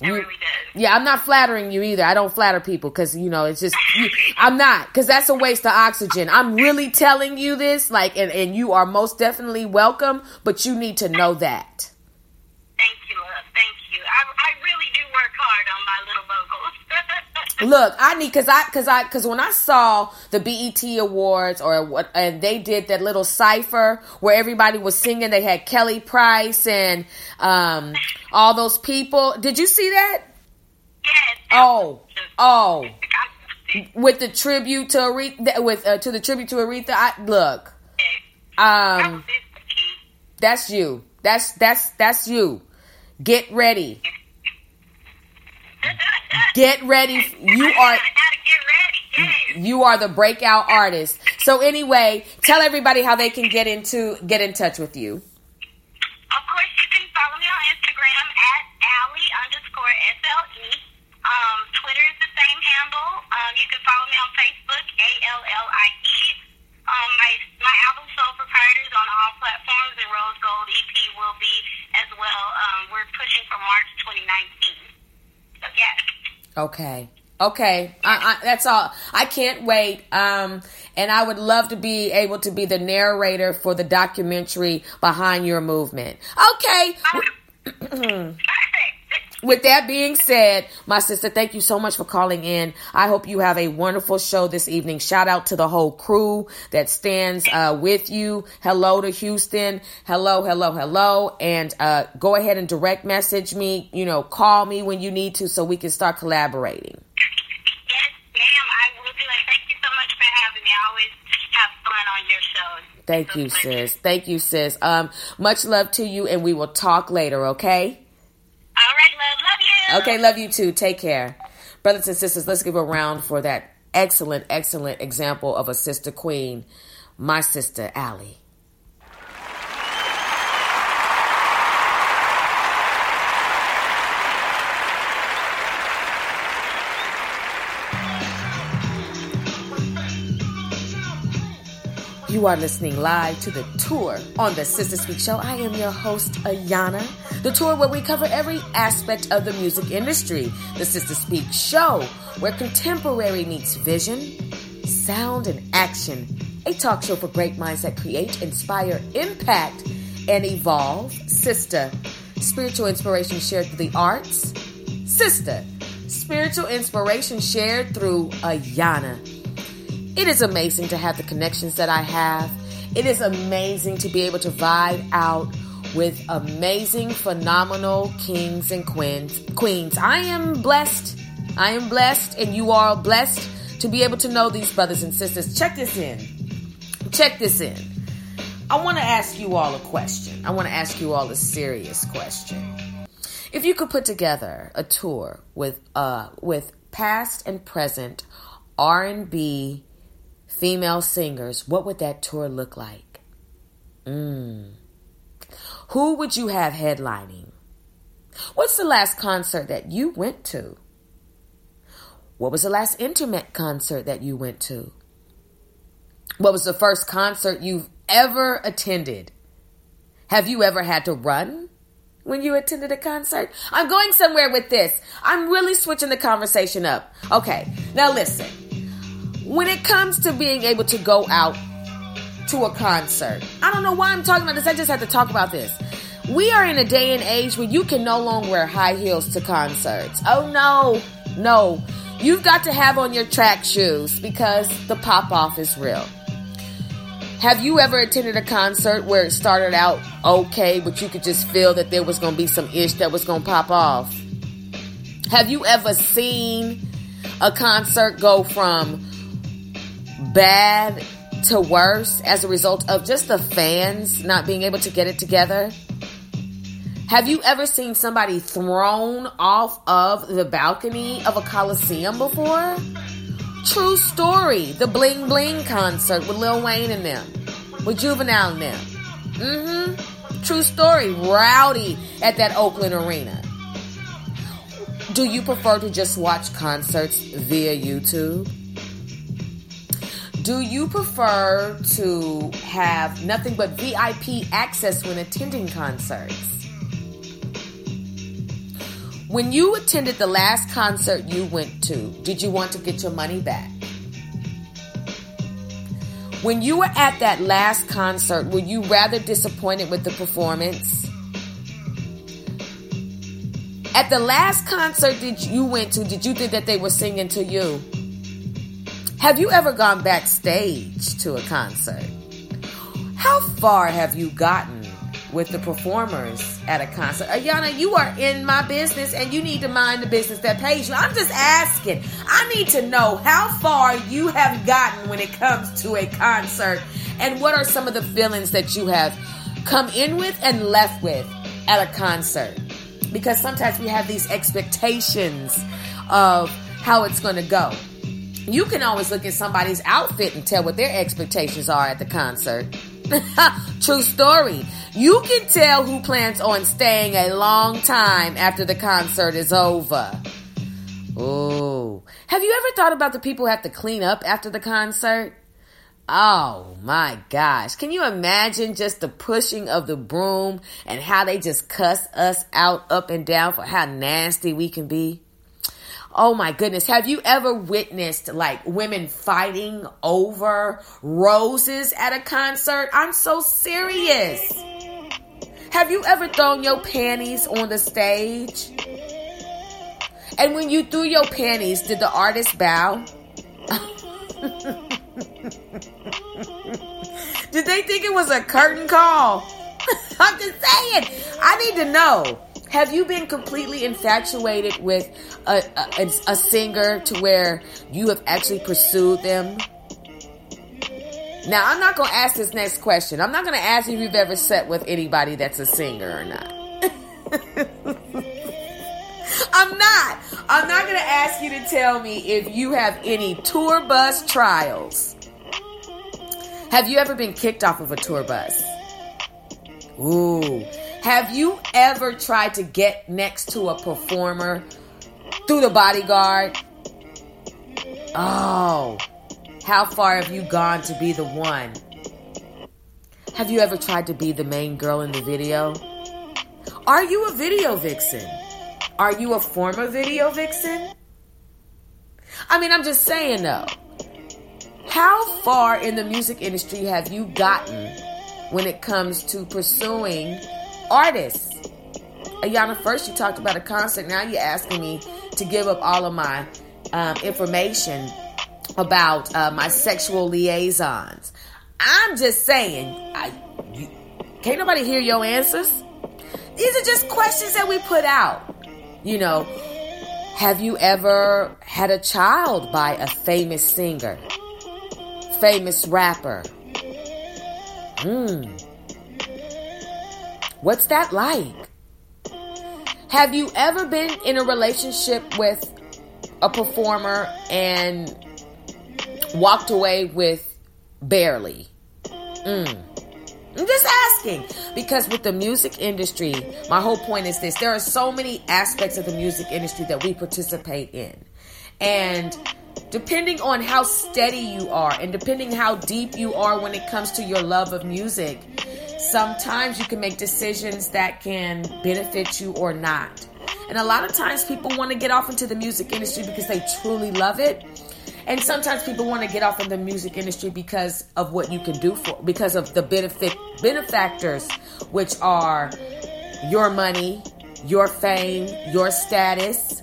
You- really does. Yeah, I'm not flattering you either. I don't flatter people because you know it's just you, I'm not because that's a waste of oxygen. I'm really telling you this, like, and and you are most definitely welcome, but you need to know that. Thank you, love. Thank you. I, I really do work hard on my little vocals. *laughs* Look, I need because I because I because when I saw the BET Awards or what and they did that little cipher where everybody was singing, they had Kelly Price and um all those people. Did you see that? Yes. Oh, oh, with the tribute to Aretha, with uh, to the tribute to Aretha. I look, um, that's you. That's that's that's you. Get ready. Get ready. You are. You are the breakout artist. So anyway, tell everybody how they can get into get in touch with you. Of course, you can follow me on Instagram at Allie underscore SLE. Um, Twitter is the same handle. Um, you can follow me on Facebook, A L L I E. Um, my my album Soul Proprietors on all platforms and Rose Gold EP will be as well. Um, we're pushing for March 2019. So yeah. Okay. Okay, I, I, that's all. I can't wait. Um, and I would love to be able to be the narrator for the documentary behind your movement. Okay. *clears throat* With that being said, my sister, thank you so much for calling in. I hope you have a wonderful show this evening. Shout out to the whole crew that stands uh, with you. Hello to Houston. Hello, hello, hello. And uh, go ahead and direct message me. You know, call me when you need to so we can start collaborating. Yes, ma'am, I will do it. Thank you so much for having me. I always have fun on your show. Thank you, sis. Thank you, sis. Um, much love to you, and we will talk later. Okay. All right, love. Love you. Okay, love you too. Take care. Brothers and sisters, let's give a round for that excellent, excellent example of a sister queen, my sister Allie. You are listening live to the tour on the Sister Speak Show. I am your host, Ayana. The tour where we cover every aspect of the music industry. The Sister Speak Show, where contemporary meets vision, sound, and action. A talk show for great minds that create, inspire, impact, and evolve. Sister, spiritual inspiration shared through the arts. Sister, spiritual inspiration shared through Ayana. It is amazing to have the connections that I have. It is amazing to be able to vibe out with amazing, phenomenal kings and queens. Queens. I am blessed. I am blessed, and you are blessed to be able to know these brothers and sisters. Check this in. Check this in. I want to ask you all a question. I want to ask you all a serious question. If you could put together a tour with uh with past and present R&B female singers, what would that tour look like? Mm. Who would you have headlining? What's the last concert that you went to? What was the last intimate concert that you went to? What was the first concert you've ever attended? Have you ever had to run when you attended a concert? I'm going somewhere with this. I'm really switching the conversation up. Okay, now listen when it comes to being able to go out to a concert, I don't know why I'm talking about this. I just had to talk about this. We are in a day and age where you can no longer wear high heels to concerts. Oh no, no. You've got to have on your track shoes because the pop off is real. Have you ever attended a concert where it started out okay, but you could just feel that there was going to be some ish that was going to pop off? Have you ever seen a concert go from bad to worse as a result of just the fans not being able to get it together? Have you ever seen somebody thrown off of the balcony of a coliseum before? True story. The Bling Bling concert with Lil Wayne and them, with Juvenile and them. Mm-hmm. True story. Rowdy at that Oakland arena. Do you prefer to just watch concerts via YouTube? Do you prefer to have nothing but VIP access when attending concerts? When you attended the last concert you went to, did you want to get your money back? When you were at that last concert, were you rather disappointed with the performance? At the last concert that you went to, did you think that they were singing to you? Have you ever gone backstage to a concert? How far have you gotten with the performers at a concert? Ayana, you are in my business and you need to mind the business that pays you. I'm just asking. I need to know how far you have gotten when it comes to a concert and what are some of the feelings that you have come in with and left with at a concert. Because sometimes we have these expectations of how it's going to go. You can always look at somebody's outfit and tell what their expectations are at the concert. *laughs* True story. You can tell who plans on staying a long time after the concert is over. Oh, have you ever thought about the people who have to clean up after the concert? Oh my gosh. Can you imagine just the pushing of the broom and how they just cuss us out up and down for how nasty we can be? Oh my goodness. Have you ever witnessed like women fighting over roses at a concert? I'm so serious. Have you ever thrown your panties on the stage? And when you threw your panties, did the artist bow? *laughs* did they think it was a curtain call? *laughs* I'm just saying. I need to know. Have you been completely infatuated with a, a, a, singer to where you have actually pursued them? Now, I'm not going to ask this next question. I'm not going to ask if you've ever sat with anybody that's a singer or not. *laughs* I'm not. I'm not going to ask you to tell me if you have any tour bus trials. Have you ever been kicked off of a tour bus? Ooh. Have you ever tried to get next to a performer through the bodyguard? Oh, how far have you gone to be the one? Have you ever tried to be the main girl in the video? Are you a video vixen? Are you a former video vixen? I mean, I'm just saying though. How far in the music industry have you gotten when it comes to pursuing artists. Ayana, first you talked about a concert. Now you're asking me to give up all of my um, information about uh, my sexual liaisons. I'm just saying, I, you, can't nobody hear your answers. These are just questions that we put out. You know, have you ever had a child by a famous singer, famous rapper? Hmm. What's that like? Have you ever been in a relationship with a performer and walked away with barely? Mm. I'm just asking because with the music industry, my whole point is this there are so many aspects of the music industry that we participate in. And depending on how steady you are and depending how deep you are when it comes to your love of music, sometimes you can make decisions that can benefit you or not. And a lot of times people want to get off into the music industry because they truly love it. And sometimes people want to get off in the music industry because of what you can do for because of the benefit benefactors which are your money, your fame, your status,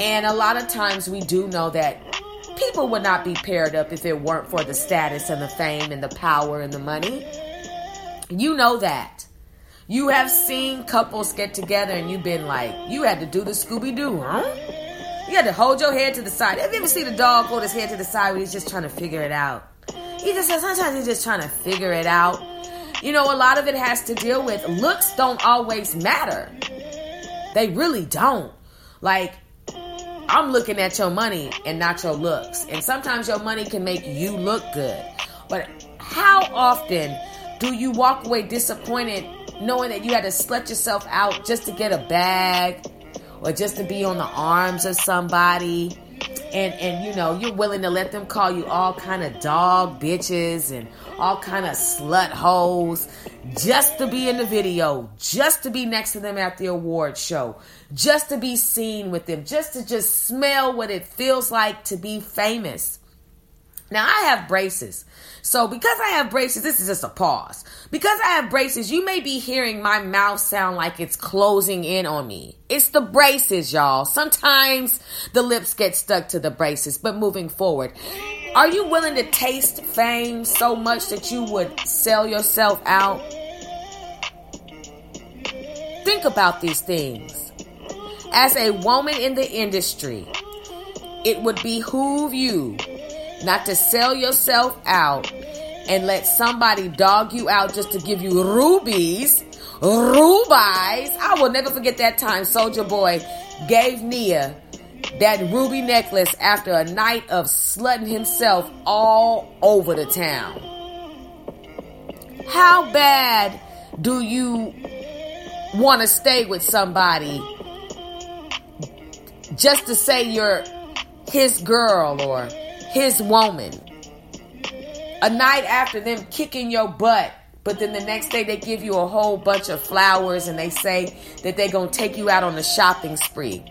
and a lot of times we do know that people would not be paired up if it weren't for the status and the fame and the power and the money. You know that. You have seen couples get together and you've been like, you had to do the Scooby Doo, huh? You had to hold your head to the side. Have you ever seen a dog hold his head to the side when he's just trying to figure it out? He just says sometimes he's just trying to figure it out. You know, a lot of it has to deal with looks don't always matter. They really don't. Like, I'm looking at your money and not your looks. And sometimes your money can make you look good. But how often do you walk away disappointed knowing that you had to slut yourself out just to get a bag or just to be on the arms of somebody? And, and you know you're willing to let them call you all kind of dog bitches and all kind of slut holes just to be in the video, just to be next to them at the award show, just to be seen with them, just to just smell what it feels like to be famous. Now I have braces. So because I have braces, this is just a pause. Because I have braces, you may be hearing my mouth sound like it's closing in on me. It's the braces, y'all. Sometimes the lips get stuck to the braces, but moving forward, are you willing to taste fame so much that you would sell yourself out? Think about these things. As a woman in the industry, it would behoove you not to sell yourself out and let somebody dog you out just to give you rubies, rubies. I will never forget that time Soulja Boy gave Nia that ruby necklace after a night of slutting himself all over the town. How bad do you want to stay with somebody just to say you're his girl or his woman? A night after them kicking your butt but then the next day they give you a whole bunch of flowers and they say that they're going to take you out on a shopping spree.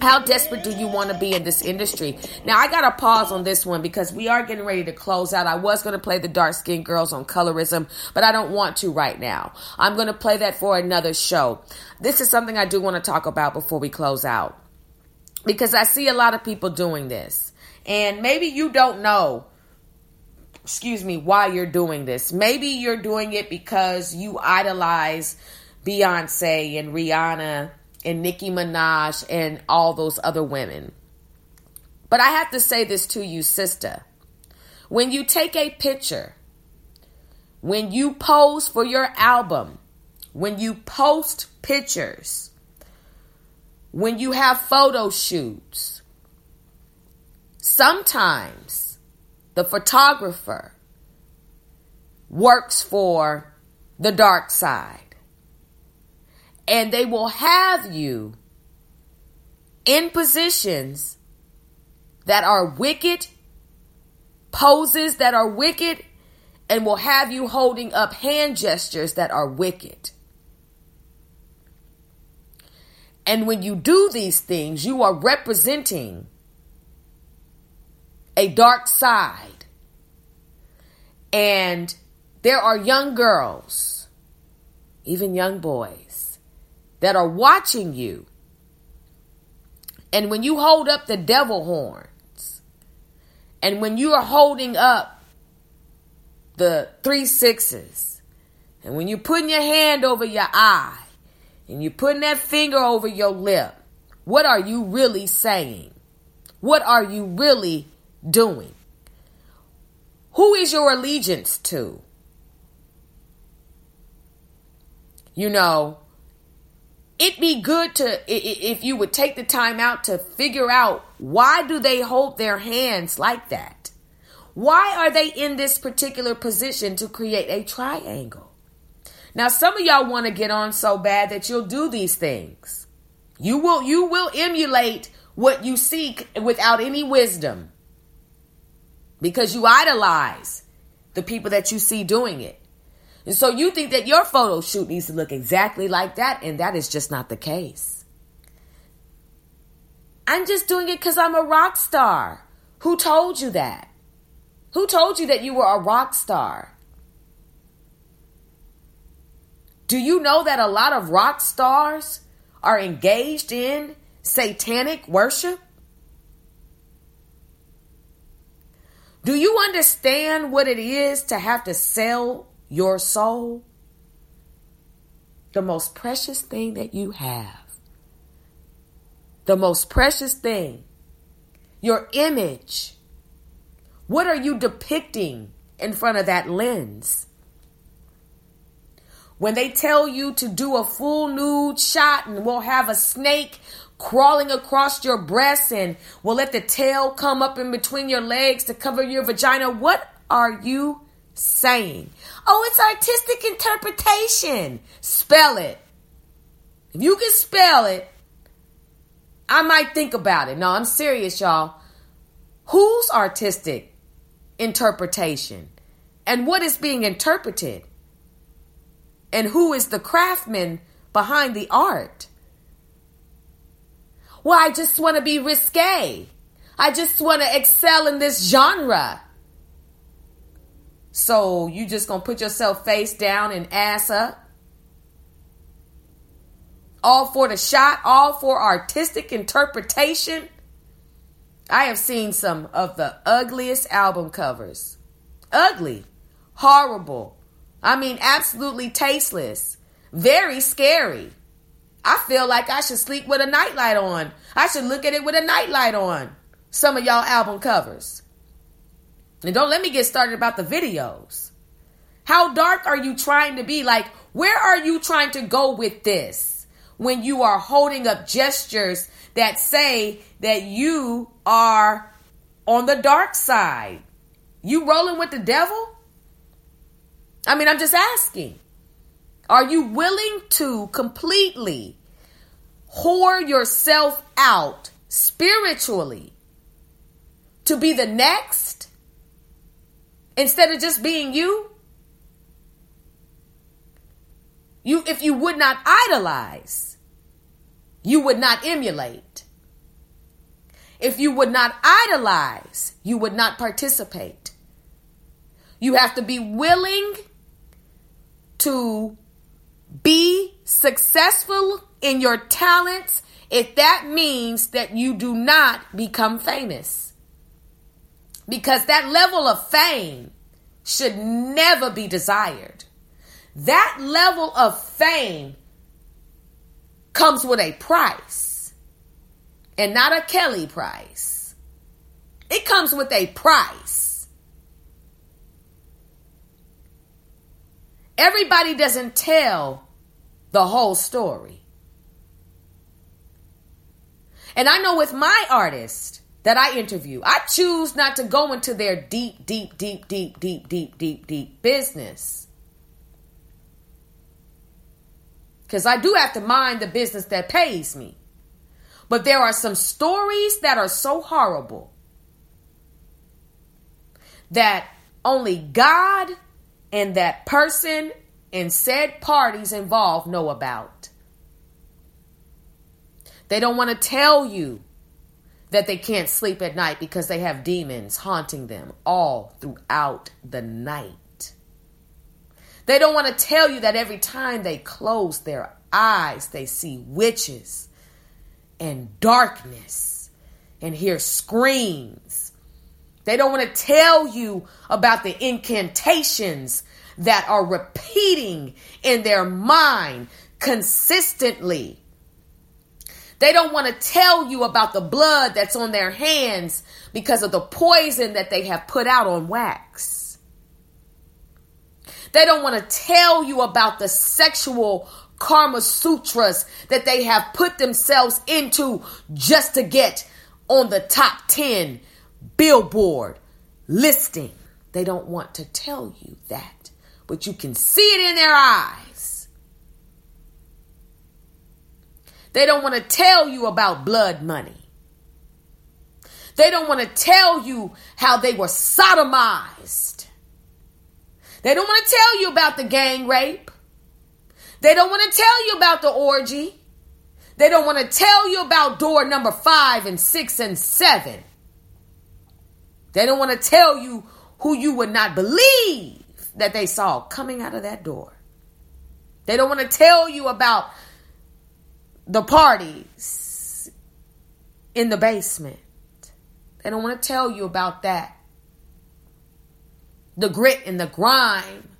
How desperate do you want to be in this industry? Now, I got to pause on this one because we are getting ready to close out. I was going to play the dark skinned girls on colorism, but I don't want to right now. I'm going to play that for another show. This is something I do want to talk about before we close out because I see a lot of people doing this. And maybe you don't know, excuse me, why you're doing this. Maybe you're doing it because you idolize Beyonce and Rihanna and Nicki Minaj and all those other women. But I have to say this to you, sister. When you take a picture, when you pose for your album, when you post pictures, when you have photo shoots, sometimes the photographer works for the dark side and they will have you in positions that are wicked, poses that are wicked, and will have you holding up hand gestures that are wicked. And when you do these things, you are representing a dark side. And there are young girls, even young boys, that are watching you. And when you hold up the devil horns, and when you are holding up the three sixes, and when you're putting your hand over your eye, and you're putting that finger over your lip, what are you really saying? What are you really doing? Who is your allegiance to? You know, it'd be good to if you would take the time out to figure out why do they hold their hands like that why are they in this particular position to create a triangle now some of y'all want to get on so bad that you'll do these things you will you will emulate what you seek without any wisdom because you idolize the people that you see doing it and so you think that your photo shoot needs to look exactly like that, and that is just not the case. I'm just doing it because I'm a rock star. Who told you that? Who told you that you were a rock star? Do you know that a lot of rock stars are engaged in satanic worship? Do you understand what it is to have to sell your soul, the most precious thing that you have, the most precious thing, your image. What are you depicting in front of that lens? When they tell you to do a full nude shot and we'll have a snake crawling across your breasts and we'll let the tail come up in between your legs to cover your vagina, what are you saying? Oh, it's artistic interpretation. Spell it. If you can spell it, I might think about it. No, I'm serious, y'all. Whose artistic interpretation? And what is being interpreted? And who is the craftsman behind the art? Well, I just want to be risque. I just want to excel in this genre. So you just gonna put yourself face down and ass up? All for the shot, all for artistic interpretation. I have seen some of the ugliest album covers. Ugly, horrible. I mean, absolutely tasteless, very scary. I feel like I should sleep with a nightlight on. I should look at it with a nightlight on. Some of y'all album covers. And don't let me get started about the videos. How dark are you trying to be? Like, where are you trying to go with this when you are holding up gestures that say that you are on the dark side? You rolling with the devil? I mean, I'm just asking. Are you willing to completely whore yourself out spiritually to be the next? instead of just being you? You if you would not idolize, you would not emulate. If you would not idolize, you would not participate. You have to be willing to be successful in your talents if that means that you do not become famous. Because that level of fame should never be desired. That level of fame comes with a price and not a Kelly price. It comes with a price. Everybody doesn't tell the whole story. And I know with my artist that I interview, I choose not to go into their deep, deep, deep, deep, deep, deep, deep, deep business. Because I do have to mind the business that pays me. But there are some stories that are so horrible that only God and that person and said parties involved know about. They don't want to tell you that they can't sleep at night because they have demons haunting them all throughout the night. They don't want to tell you that every time they close their eyes, they see witches and darkness and hear screams. They don't want to tell you about the incantations that are repeating in their mind consistently. They don't want to tell you about the blood that's on their hands because of the poison that they have put out on wax. They don't want to tell you about the sexual Karma Sutras that they have put themselves into just to get on the top 10 billboard listing. They don't want to tell you that, but you can see it in their eyes. They don't want to tell you about blood money. They don't want to tell you how they were sodomized. They don't want to tell you about the gang rape. They don't want to tell you about the orgy. They don't want to tell you about door number five and six and seven. They don't want to tell you who you would not believe that they saw coming out of that door. They don't want to tell you about the parties in the basement. They don't want to tell you about that. The grit and the grime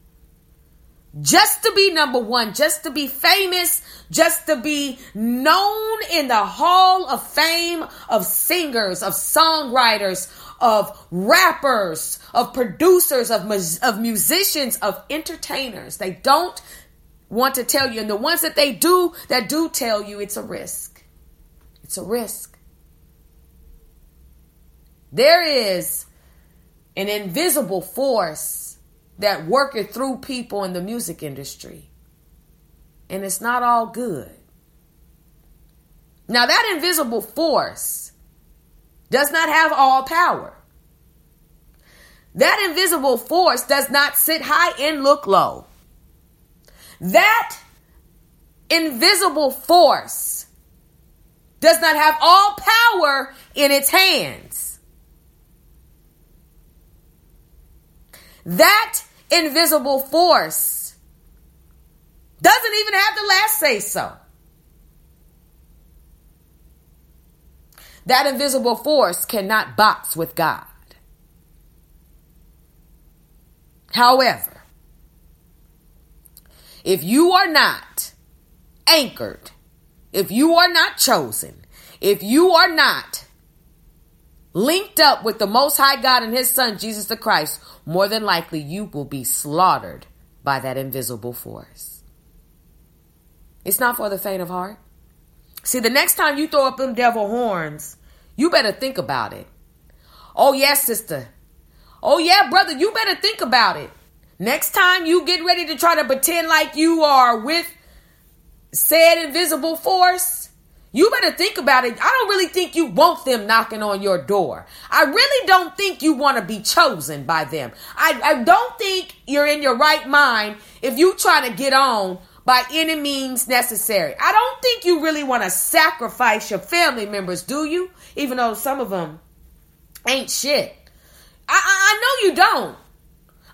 just to be number one, just to be famous, just to be known in the hall of fame of singers, of songwriters, of rappers, of producers, of, of musicians, of entertainers. They don't want to tell you. And the ones that they do, that do tell you, it's a risk. It's a risk. There is an invisible force that worketh through people in the music industry. And it's not all good. Now, that invisible force does not have all power. That invisible force does not sit high and look low. That invisible force does not have all power in its hands. That invisible force doesn't even have the last say so. That invisible force cannot box with God. However, if you are not anchored, if you are not chosen, if you are not linked up with the Most High God and His Son, Jesus the Christ, more than likely you will be slaughtered by that invisible force. It's not for the faint of heart. See, the next time you throw up them devil horns, you better think about it. Oh, yes, sister. Oh, yeah, brother, you better think about it. Next time you get ready to try to pretend like you are with said invisible force, you better think about it. I don't really think you want them knocking on your door. I really don't think you want to be chosen by them. I, I don't think you're in your right mind if you try to get on by any means necessary. I don't think you really want to sacrifice your family members, do you? Even though some of them ain't shit. I, I, I know you don't.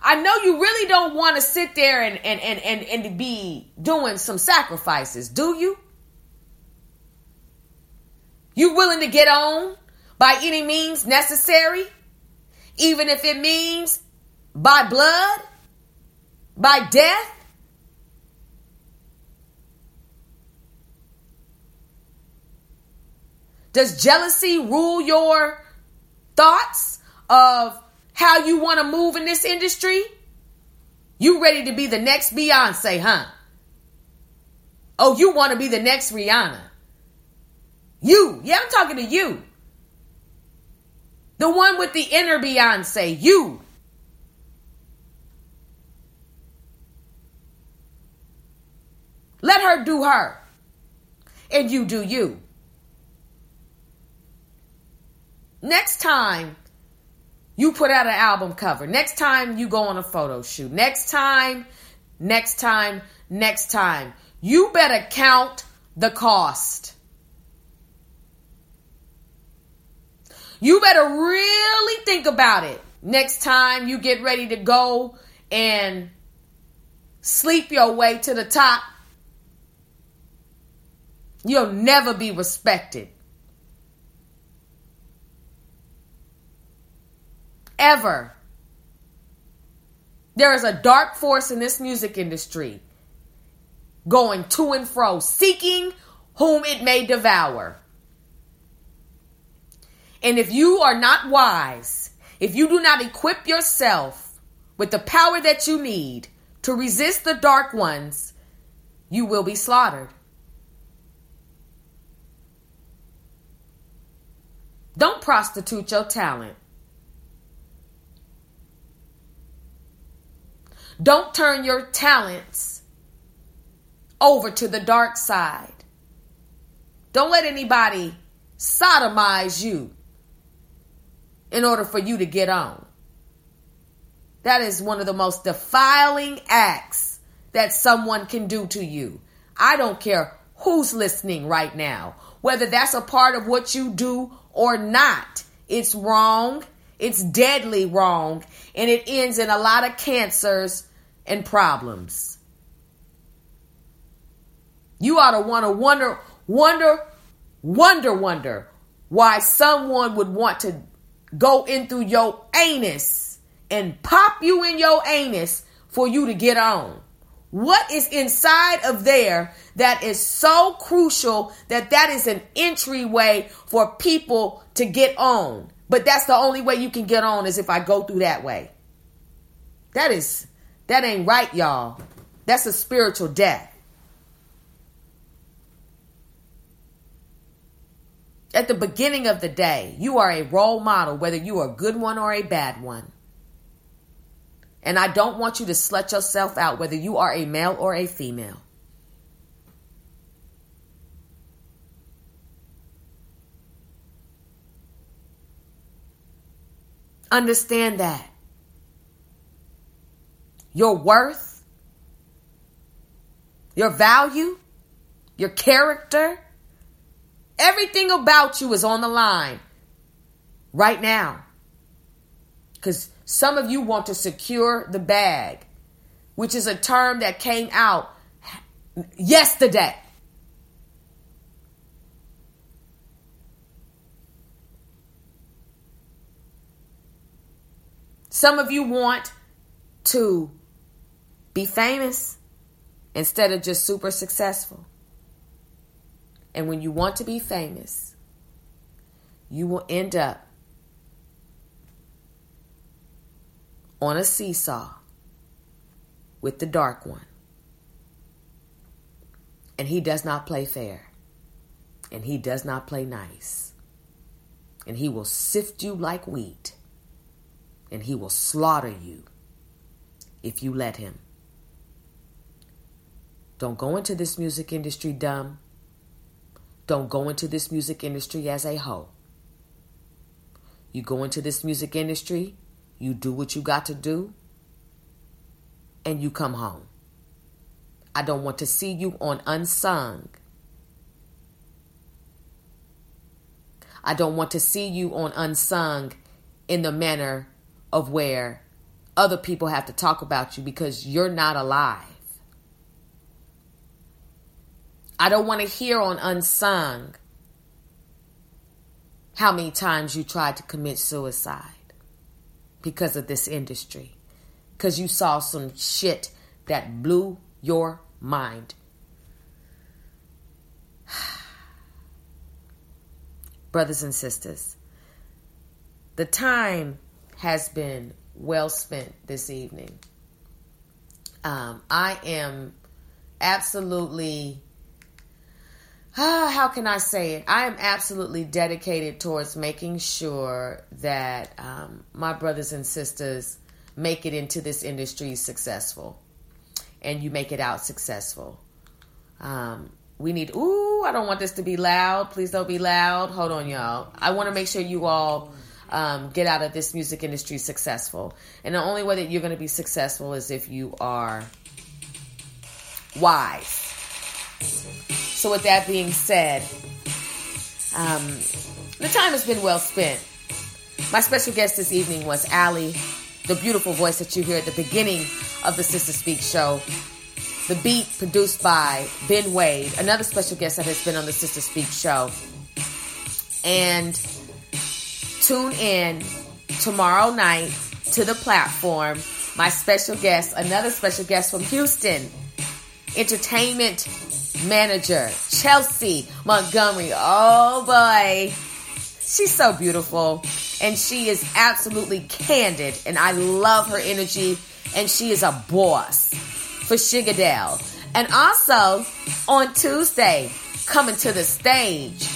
I know you really don't want to sit there and, and, and, and, and be doing some sacrifices, do you? You willing to get on by any means necessary? Even if it means by blood? By death? Does jealousy rule your thoughts of how you want to move in this industry? You ready to be the next Beyonce, huh? Oh, you want to be the next Rihanna. You. Yeah, I'm talking to you. The one with the inner Beyonce. You. Let her do her. And you do you. Next time you put out an album cover, next time you go on a photo shoot, next time, next time, next time, you better count the cost. You better really think about it next time you get ready to go and sleep your way to the top. You'll never be respected. Ever. There is a dark force in this music industry going to and fro, seeking whom it may devour. And if you are not wise, if you do not equip yourself with the power that you need to resist the dark ones, you will be slaughtered. Don't prostitute your talent. Don't turn your talents over to the dark side. Don't let anybody sodomize you in order for you to get on. That is one of the most defiling acts that someone can do to you. I don't care who's listening right now, whether that's a part of what you do or not. It's wrong. It's deadly wrong. And it ends in a lot of cancers and problems. You ought to want to wonder, wonder, wonder, wonder why someone would want to go in through your anus and pop you in your anus for you to get on. What is inside of there that is so crucial that that is an entryway for people to get on? But that's the only way you can get on is if I go through that way. That is that ain't right, y'all. That's a spiritual death. At the beginning of the day, you are a role model, whether you are a good one or a bad one. And I don't want you to slut yourself out, whether you are a male or a female. Understand that. Your worth, your value, your character, Everything about you is on the line right now. Because some of you want to secure the bag, which is a term that came out yesterday. Some of you want to be famous instead of just super successful. And when you want to be famous, you will end up on a seesaw with the dark one. And he does not play fair. And he does not play nice. And he will sift you like wheat. And he will slaughter you if you let him. Don't go into this music industry dumb. Don't go into this music industry as a hoe. You go into this music industry, you do what you got to do, and you come home. I don't want to see you on unsung. I don't want to see you on unsung in the manner of where other people have to talk about you because you're not alive. I don't want to hear on unsung how many times you tried to commit suicide because of this industry. Because you saw some shit that blew your mind. *sighs* Brothers and sisters, the time has been well spent this evening. Um, I am absolutely, ah, how can I say it? I am absolutely dedicated towards making sure that um, my brothers and sisters make it into this industry successful and you make it out successful. Um, we need, ooh, I don't want this to be loud. Please don't be loud. Hold on, y'all. I want to make sure you all um, get out of this music industry successful. And the only way that you're going to be successful is if you are wise. So, with that being said, um, the time has been well spent. My special guest this evening was Allie, the beautiful voice that you hear at the beginning of the Sister Speak show. The beat produced by Ben Wade, another special guest that has been on the Sister Speak show. And tune in tomorrow night to the platform. My special guest, another special guest from Houston, entertainment manager, Chelsea Montgomery. Oh boy. She's so beautiful and she is absolutely candid and I love her energy and she is a boss for Sugadale. And also on Tuesday, coming to the stage,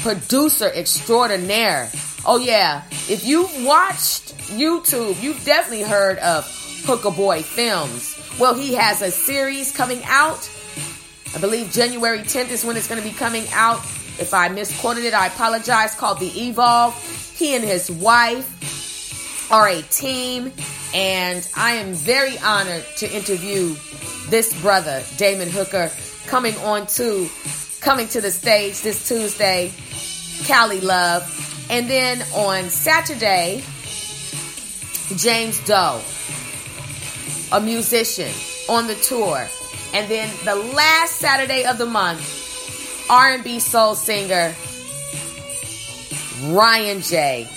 producer extraordinaire Oh yeah, if you've watched YouTube, you've definitely heard of Hooker Boy Films. Well, he has a series coming out. I believe January 10th is when it's going to be coming out. If I misquoted it, I apologize. Called The Evolve. He and his wife are a team, and I am very honored to interview this brother, Damon Hooker, coming on to coming to the stage this Tuesday. Cali Love. And then on Saturday, James Doe, a musician on the tour. And then the last Saturday of the month, R&B soul singer Ryan J.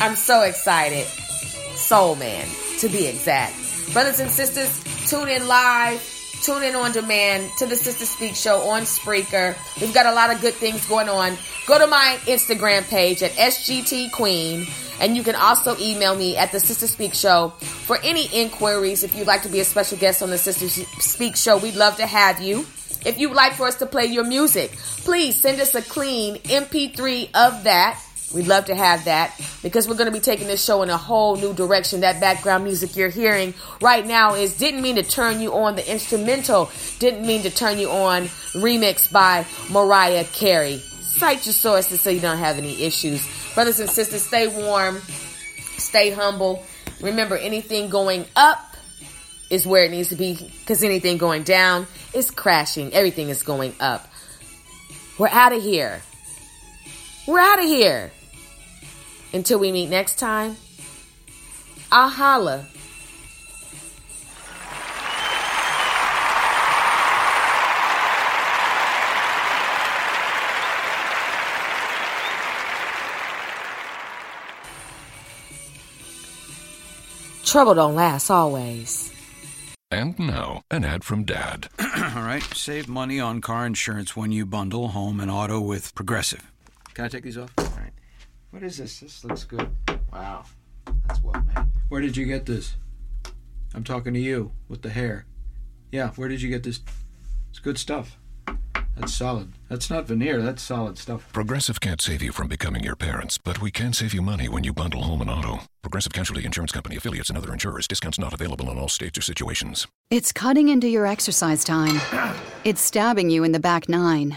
I'm so excited. Soul Man, to be exact. Brothers and sisters, tune in live Tune in on demand to the Sister Speak show on Spreaker. We've got a lot of good things going on. Go to my Instagram page at SGT Queen. And you can also email me at the Sister Speak Show for any inquiries. If you'd like to be a special guest on the Sister Speak Show, we'd love to have you. If you'd like for us to play your music, please send us a clean MP3 of that We'd love to have that because we're going to be taking this show in a whole new direction. That background music you're hearing right now is didn't mean to turn you on the instrumental, didn't mean to turn you on remix by Mariah Carey. Cite your sources so you don't have any issues. Brothers and sisters, stay warm, stay humble. Remember, anything going up is where it needs to be because anything going down is crashing. Everything is going up. We're out of here. We're out of here. Until we meet next time, I'll holla. Trouble don't last always. And now, an ad from Dad. *clears throat* All right, save money on car insurance when you bundle home and auto with Progressive. Can I take these off? All right. What is this? This looks good. Wow. That's well made. Where did you get this? I'm talking to you with the hair. Yeah, where did you get this? It's good stuff. That's solid. That's not veneer, that's solid stuff. Progressive can't save you from becoming your parents, but we can save you money when you bundle home and auto. Progressive Casualty Insurance Company affiliates and other insurers. Discounts not available in all states or situations. It's cutting into your exercise time. *coughs* It's stabbing you in the back nine